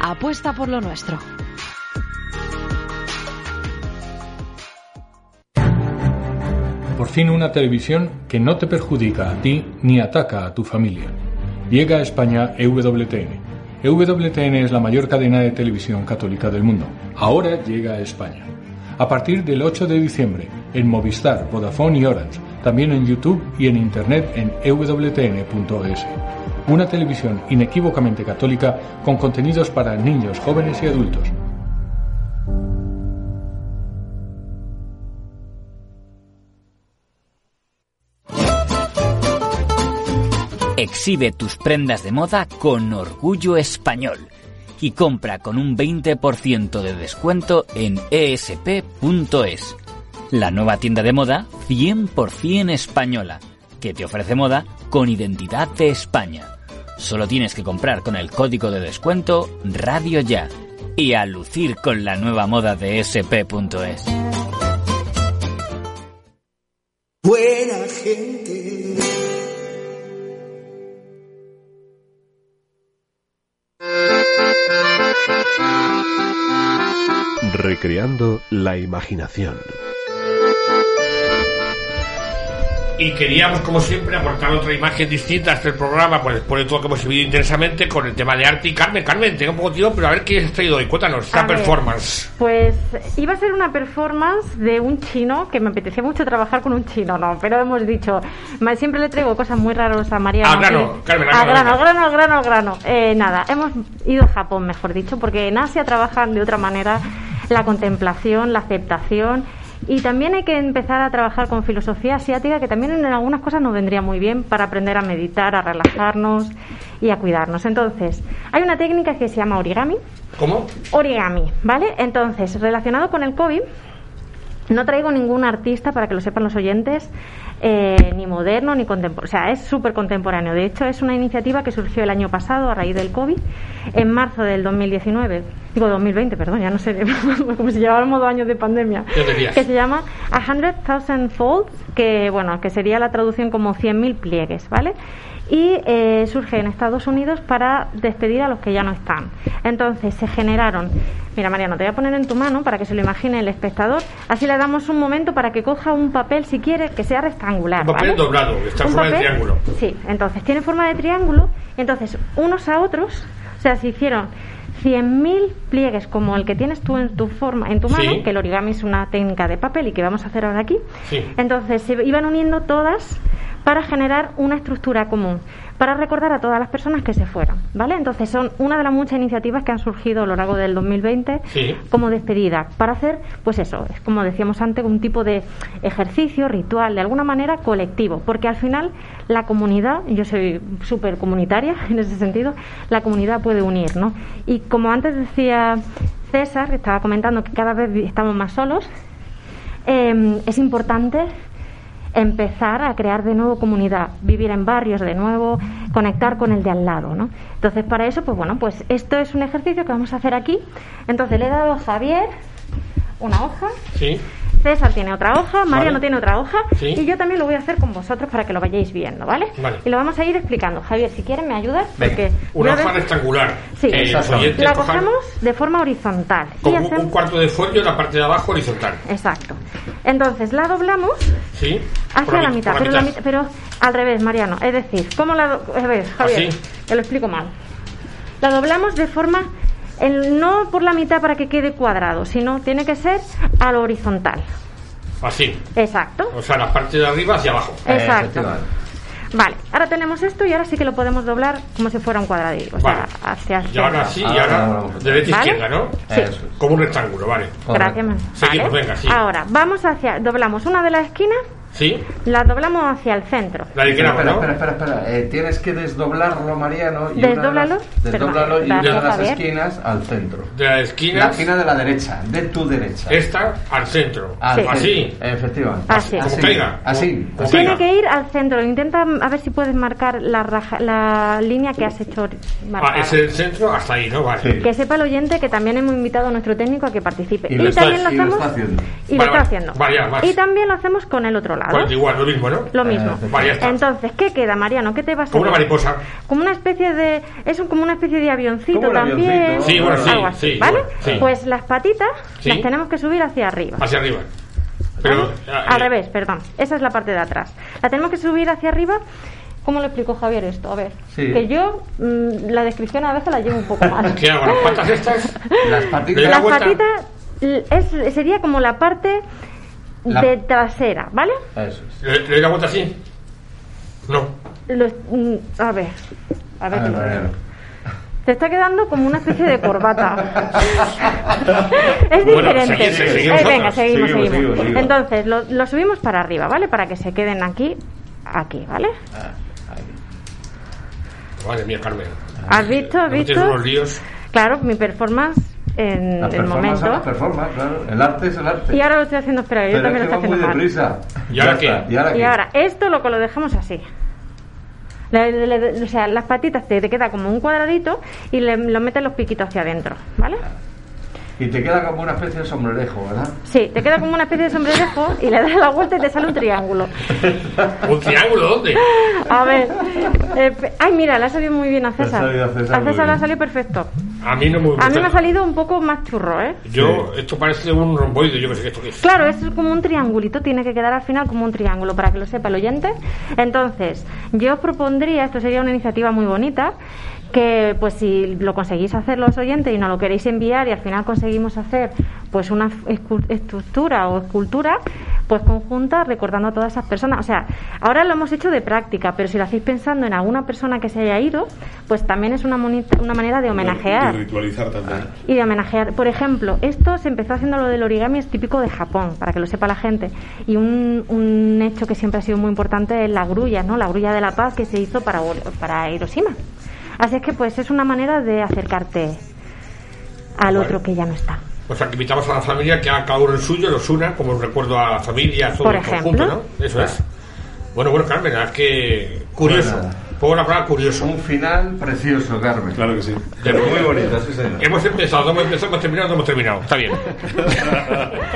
Speaker 8: Apuesta por lo nuestro.
Speaker 9: Por fin una televisión que no te perjudica a ti ni ataca a tu familia. Llega a España EWTN. EWTN es la mayor cadena de televisión católica del mundo. Ahora llega a España. A partir del 8 de diciembre, en Movistar, Vodafone y Orange, también en YouTube y en Internet en ewtn.es. Una televisión inequívocamente católica con contenidos para niños, jóvenes y adultos
Speaker 10: Exhibe tus prendas de moda con orgullo español y compra con un 20% de descuento en esp.es, la nueva tienda de moda 100% española, que te ofrece moda con identidad de España. Solo tienes que comprar con el código de descuento Radio Ya y a lucir con la nueva moda de sp.es.
Speaker 11: Buena gente
Speaker 12: Recreando la imaginación.
Speaker 3: Y queríamos, como siempre, aportar otra imagen distinta a este programa, pues después de todo que hemos vivido intensamente con el tema de arte. Y Carmen, Carmen, tengo un poco tiempo, pero a ver qué has traído hoy. Cuéntanos, esta performance.
Speaker 5: pues iba a ser una performance de un chino, que me apetecía mucho trabajar con un chino, ¿no? Pero hemos dicho, siempre le traigo cosas muy raras a María.
Speaker 3: Al grano, Carmen,
Speaker 5: al grano, al grano, al grano, al grano. Eh, nada, hemos ido a Japón, mejor dicho, porque en Asia trabajan de otra manera la contemplación, la aceptación y también hay que empezar a trabajar con filosofía asiática, que también en algunas cosas nos vendría muy bien para aprender a meditar, a relajarnos y a cuidarnos. Entonces, hay una técnica que se llama origami.
Speaker 3: ¿Cómo?
Speaker 5: Origami, ¿vale? Entonces, relacionado con el COVID, no traigo ningún artista, para que lo sepan los oyentes, eh, ni moderno ni contemporáneo. O sea, es súper contemporáneo. De hecho, es una iniciativa que surgió el año pasado a raíz del COVID, en marzo del 2019. Digo 2020, perdón, ya no sé, como si lleváramos dos años de pandemia. Que se llama A Hundred Thousand Folds, que, bueno, que sería la traducción como 100.000 pliegues, ¿vale? y eh, surge en Estados Unidos para despedir a los que ya no están. Entonces se generaron, mira Mariano, te voy a poner en tu mano para que se lo imagine el espectador, así le damos un momento para que coja un papel si quiere que sea rectangular.
Speaker 3: Un papel doblado, está en forma de triángulo.
Speaker 5: Sí, entonces tiene forma de triángulo, entonces unos a otros, o sea, se hicieron 100.000 pliegues como el que tienes tú en tu forma en tu mano, que el origami es una técnica de papel y que vamos a hacer ahora aquí. Entonces se iban uniendo todas para generar una estructura común, para recordar a todas las personas que se fueron, ¿vale? Entonces son una de las muchas iniciativas que han surgido a lo largo del 2020
Speaker 3: Sí.
Speaker 5: como despedida, para hacer, pues eso, es como decíamos antes, un tipo de ejercicio, ritual, de alguna manera colectivo, porque al final la comunidad, yo soy súper comunitaria en ese sentido, la comunidad puede unir, ¿no? Y como antes decía César, que estaba comentando que cada vez estamos más solos, eh, es importante empezar a crear de nuevo comunidad, vivir en barrios de nuevo, conectar con el de al lado, ¿no? Entonces, para eso, pues bueno, pues esto es un ejercicio que vamos a hacer aquí. Entonces, le he dado a Javier una hoja,
Speaker 3: Sí.
Speaker 5: César tiene otra hoja, Mariano
Speaker 3: Vale.
Speaker 5: tiene otra hoja
Speaker 3: Sí.
Speaker 5: y yo también lo voy a hacer con vosotros para que lo vayáis viendo, ¿vale?
Speaker 3: Vale.
Speaker 5: Y lo vamos a ir explicando. Javier, si quieres me ayudas porque
Speaker 3: Una hoja rectangular.
Speaker 5: Sí,
Speaker 3: Eh,
Speaker 5: la cogemos de forma horizontal y
Speaker 3: con un,
Speaker 5: hacemos
Speaker 3: un cuarto de folio en la parte de abajo horizontal.
Speaker 5: Exacto. Entonces la doblamos
Speaker 3: ¿Sí?
Speaker 5: hacia la,
Speaker 3: mi-
Speaker 5: mitad, pero, la mitad- pero al revés, Mariano. Es decir, ¿cómo la do- A ver, Javier,
Speaker 3: ¿Así?
Speaker 5: te lo explico mal. La doblamos de forma, el- no por la mitad para que quede cuadrado, sino tiene que ser a lo horizontal.
Speaker 3: Así.
Speaker 5: Exacto.
Speaker 3: O sea, la parte de arriba hacia abajo.
Speaker 5: Exacto. Vale, ahora tenemos esto y ahora sí que lo podemos doblar como si fuera un cuadradillo. O sea,
Speaker 3: Vale.
Speaker 5: hacia
Speaker 3: Y ahora sí, y ahora derecha
Speaker 5: ¿Vale?
Speaker 3: izquierda, ¿no?
Speaker 5: Sí.
Speaker 3: Como un rectángulo, vale.
Speaker 5: Gracias.
Speaker 3: Seguimos,
Speaker 5: Vale.
Speaker 3: venga, sí.
Speaker 5: Ahora, vamos hacia, doblamos una de las esquinas,
Speaker 3: ¿Sí?
Speaker 5: la doblamos hacia el centro.
Speaker 3: La de
Speaker 4: Espera, espera,
Speaker 3: ¿no?
Speaker 4: espera, espera, espera. Eh, tienes que desdoblarlo, Mariano. Y una de
Speaker 5: Desdóblalo.
Speaker 4: las- Desdóblalo y una de las esquinas al centro.
Speaker 3: De la esquina.
Speaker 4: La esquina de la derecha, de tu derecha.
Speaker 3: Esta al centro.
Speaker 4: Al
Speaker 3: Así.
Speaker 4: centro, Efectivamente.
Speaker 5: Así.
Speaker 3: Como caiga.
Speaker 4: Así.
Speaker 3: Como.
Speaker 5: Tiene que ir al centro. Intenta a ver si puedes marcar la, raja- la línea que has hecho.
Speaker 3: Ah, es el centro hasta ahí, ¿no? Vale.
Speaker 5: Que sepa el oyente que también hemos invitado a nuestro técnico a que participe.
Speaker 3: Y lo está-
Speaker 5: también lo
Speaker 3: y lo
Speaker 5: hacemos.
Speaker 3: está haciendo.
Speaker 5: Y lo está
Speaker 3: vale.
Speaker 5: haciendo.
Speaker 3: Vale, ya, más.
Speaker 5: Y también lo hacemos con el otro lado.
Speaker 3: Vale, igual, lo mismo, ¿no?
Speaker 5: Lo mismo.
Speaker 3: Vale, ya está.
Speaker 5: Entonces, ¿qué queda, Mariano? ¿Qué te va a
Speaker 3: Como una mariposa.
Speaker 5: Como una especie de. Es un- como una especie de avioncito
Speaker 3: Como
Speaker 5: también.
Speaker 3: avioncito. Sí, bueno, sí,
Speaker 5: algo así,
Speaker 3: sí,
Speaker 5: ¿Vale?
Speaker 3: sí.
Speaker 5: Pues las patitas
Speaker 3: Sí.
Speaker 5: las tenemos que subir hacia arriba.
Speaker 3: Hacia arriba. Pero. ah,
Speaker 5: Al
Speaker 3: eh,
Speaker 5: revés, perdón. Esa es la parte de atrás. La tenemos que subir hacia arriba. ¿Cómo lo explicó Javier esto? A ver.
Speaker 3: Sí.
Speaker 5: Que yo mm, la descripción a veces la llevo un poco mal.
Speaker 3: ¿Qué hago? ¿Las patas estas?
Speaker 4: Las
Speaker 3: ¿Le doy la
Speaker 5: Las patitas sería como la parte
Speaker 3: La-
Speaker 5: de trasera, ¿vale?
Speaker 4: Eso
Speaker 3: ¿Le, le doy la vuelta así? No.
Speaker 5: Lo- mm, a ver. A ver.
Speaker 4: A
Speaker 5: que
Speaker 4: ver,
Speaker 5: lo-
Speaker 4: Mariano.
Speaker 5: Te está quedando como una especie de corbata. es diferente.
Speaker 3: segui- seguimos
Speaker 5: Eh, venga, seguimos,
Speaker 3: Seguimos,
Speaker 5: seguimos.
Speaker 3: seguimos, seguimos.
Speaker 5: Entonces, lo, lo subimos para arriba, ¿vale? Para que se queden aquí, aquí, ¿vale?
Speaker 3: Madre mía, Carmen.
Speaker 5: ¿Has visto? ¿Has
Speaker 3: No
Speaker 5: visto?
Speaker 3: tienes unos líos.
Speaker 5: Claro, mi performance en
Speaker 4: La
Speaker 5: el momento.
Speaker 4: performance, claro. El arte es el arte.
Speaker 5: Y ahora lo estoy haciendo, espera, yo
Speaker 4: Pero
Speaker 5: también
Speaker 4: es
Speaker 5: lo estoy
Speaker 4: muy
Speaker 5: haciendo mal.
Speaker 4: deprisa.
Speaker 3: ¿Y ahora
Speaker 4: Ya
Speaker 3: qué?
Speaker 4: ¿Y ahora
Speaker 5: Y
Speaker 4: qué?
Speaker 5: ahora, esto lo que lo dejamos así. Le- le- le- o sea, las patitas te, te queda como un cuadradito y le, lo metes los piquitos hacia adentro, ¿vale?
Speaker 4: Y te queda como una especie de sombrerejo, ¿verdad?
Speaker 5: Sí, te queda como una especie de sombrerejo y le das la vuelta y te sale un triángulo.
Speaker 3: ¿Un triángulo dónde?
Speaker 5: A ver. eh, ay, mira, le ha salido muy bien a César.
Speaker 3: Le ha salido a César muy
Speaker 5: le ha salido perfecto.
Speaker 3: A mí no me gusta.
Speaker 5: A mí me ha salido un poco más churro, ¿eh?
Speaker 3: Yo, esto parece un romboide, yo que sé qué esto qué es.
Speaker 5: Claro, es como un triangulito, tiene que quedar al final como un triángulo, para que lo sepa el oyente. Entonces, yo os propondría, esto sería una iniciativa muy bonita, que pues si lo conseguís hacer los oyentes y nos lo queréis enviar y al final conseguimos hacer pues una estructura o escultura pues conjunta recordando a todas esas personas. O sea, ahora lo hemos hecho de práctica, pero si lo hacéis pensando en alguna persona que se haya ido, pues también es una, una manera de homenajear.
Speaker 1: Y ritualizar también.
Speaker 5: Y de homenajear. Por ejemplo, esto se empezó haciendo lo del origami, es típico de Japón, para que lo sepa la gente. Y un, un hecho que siempre ha sido muy importante es la grulla, ¿no? La grulla de la paz que se hizo para, para Hiroshima. Así es que, pues, es una manera de acercarte al otro que ya no está.
Speaker 3: O sea, que invitamos a la familia que haga cada uno el suyo, los una, como un recuerdo a la familia, todo
Speaker 5: Por
Speaker 3: conjunto,
Speaker 5: ejemplo.
Speaker 3: ¿no? Eso es. Bueno, bueno, Carmen, es que curioso.
Speaker 4: Pues
Speaker 3: Pongo la palabra curioso.
Speaker 4: Un final precioso, Carmen.
Speaker 1: Claro que sí.
Speaker 3: Pero
Speaker 4: Muy bonito, sí, señor.
Speaker 3: Hemos empezado, hemos empezado, hemos terminado, hemos terminado. Está bien.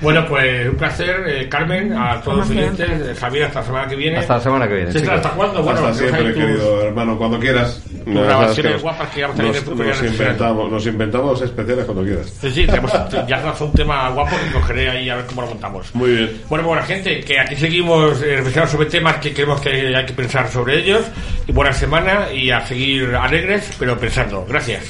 Speaker 3: bueno, pues un placer, eh, Carmen, a todos los oyentes. eh, Javier, hasta la semana que viene.
Speaker 4: Hasta la semana que viene.
Speaker 3: ¿hasta cuándo? Bueno,
Speaker 1: Hasta siempre,
Speaker 3: tus-
Speaker 1: querido hermano, cuando quieras.
Speaker 3: tus
Speaker 1: No,
Speaker 3: grabaciones
Speaker 1: que nos-
Speaker 3: guapas que vamos a tener
Speaker 1: nos, inventamos, nos inventamos especiales cuando quieras.
Speaker 3: Sí, sí, tenemos, ya has lanzado un tema guapo que cogeré ahí a ver cómo lo montamos.
Speaker 1: Muy bien.
Speaker 3: Bueno, buena gente, que aquí seguimos eh, reflexionando sobre temas que creemos que hay que pensar sobre ellos. Y buena semana y a seguir alegres, pero pensando. Gracias.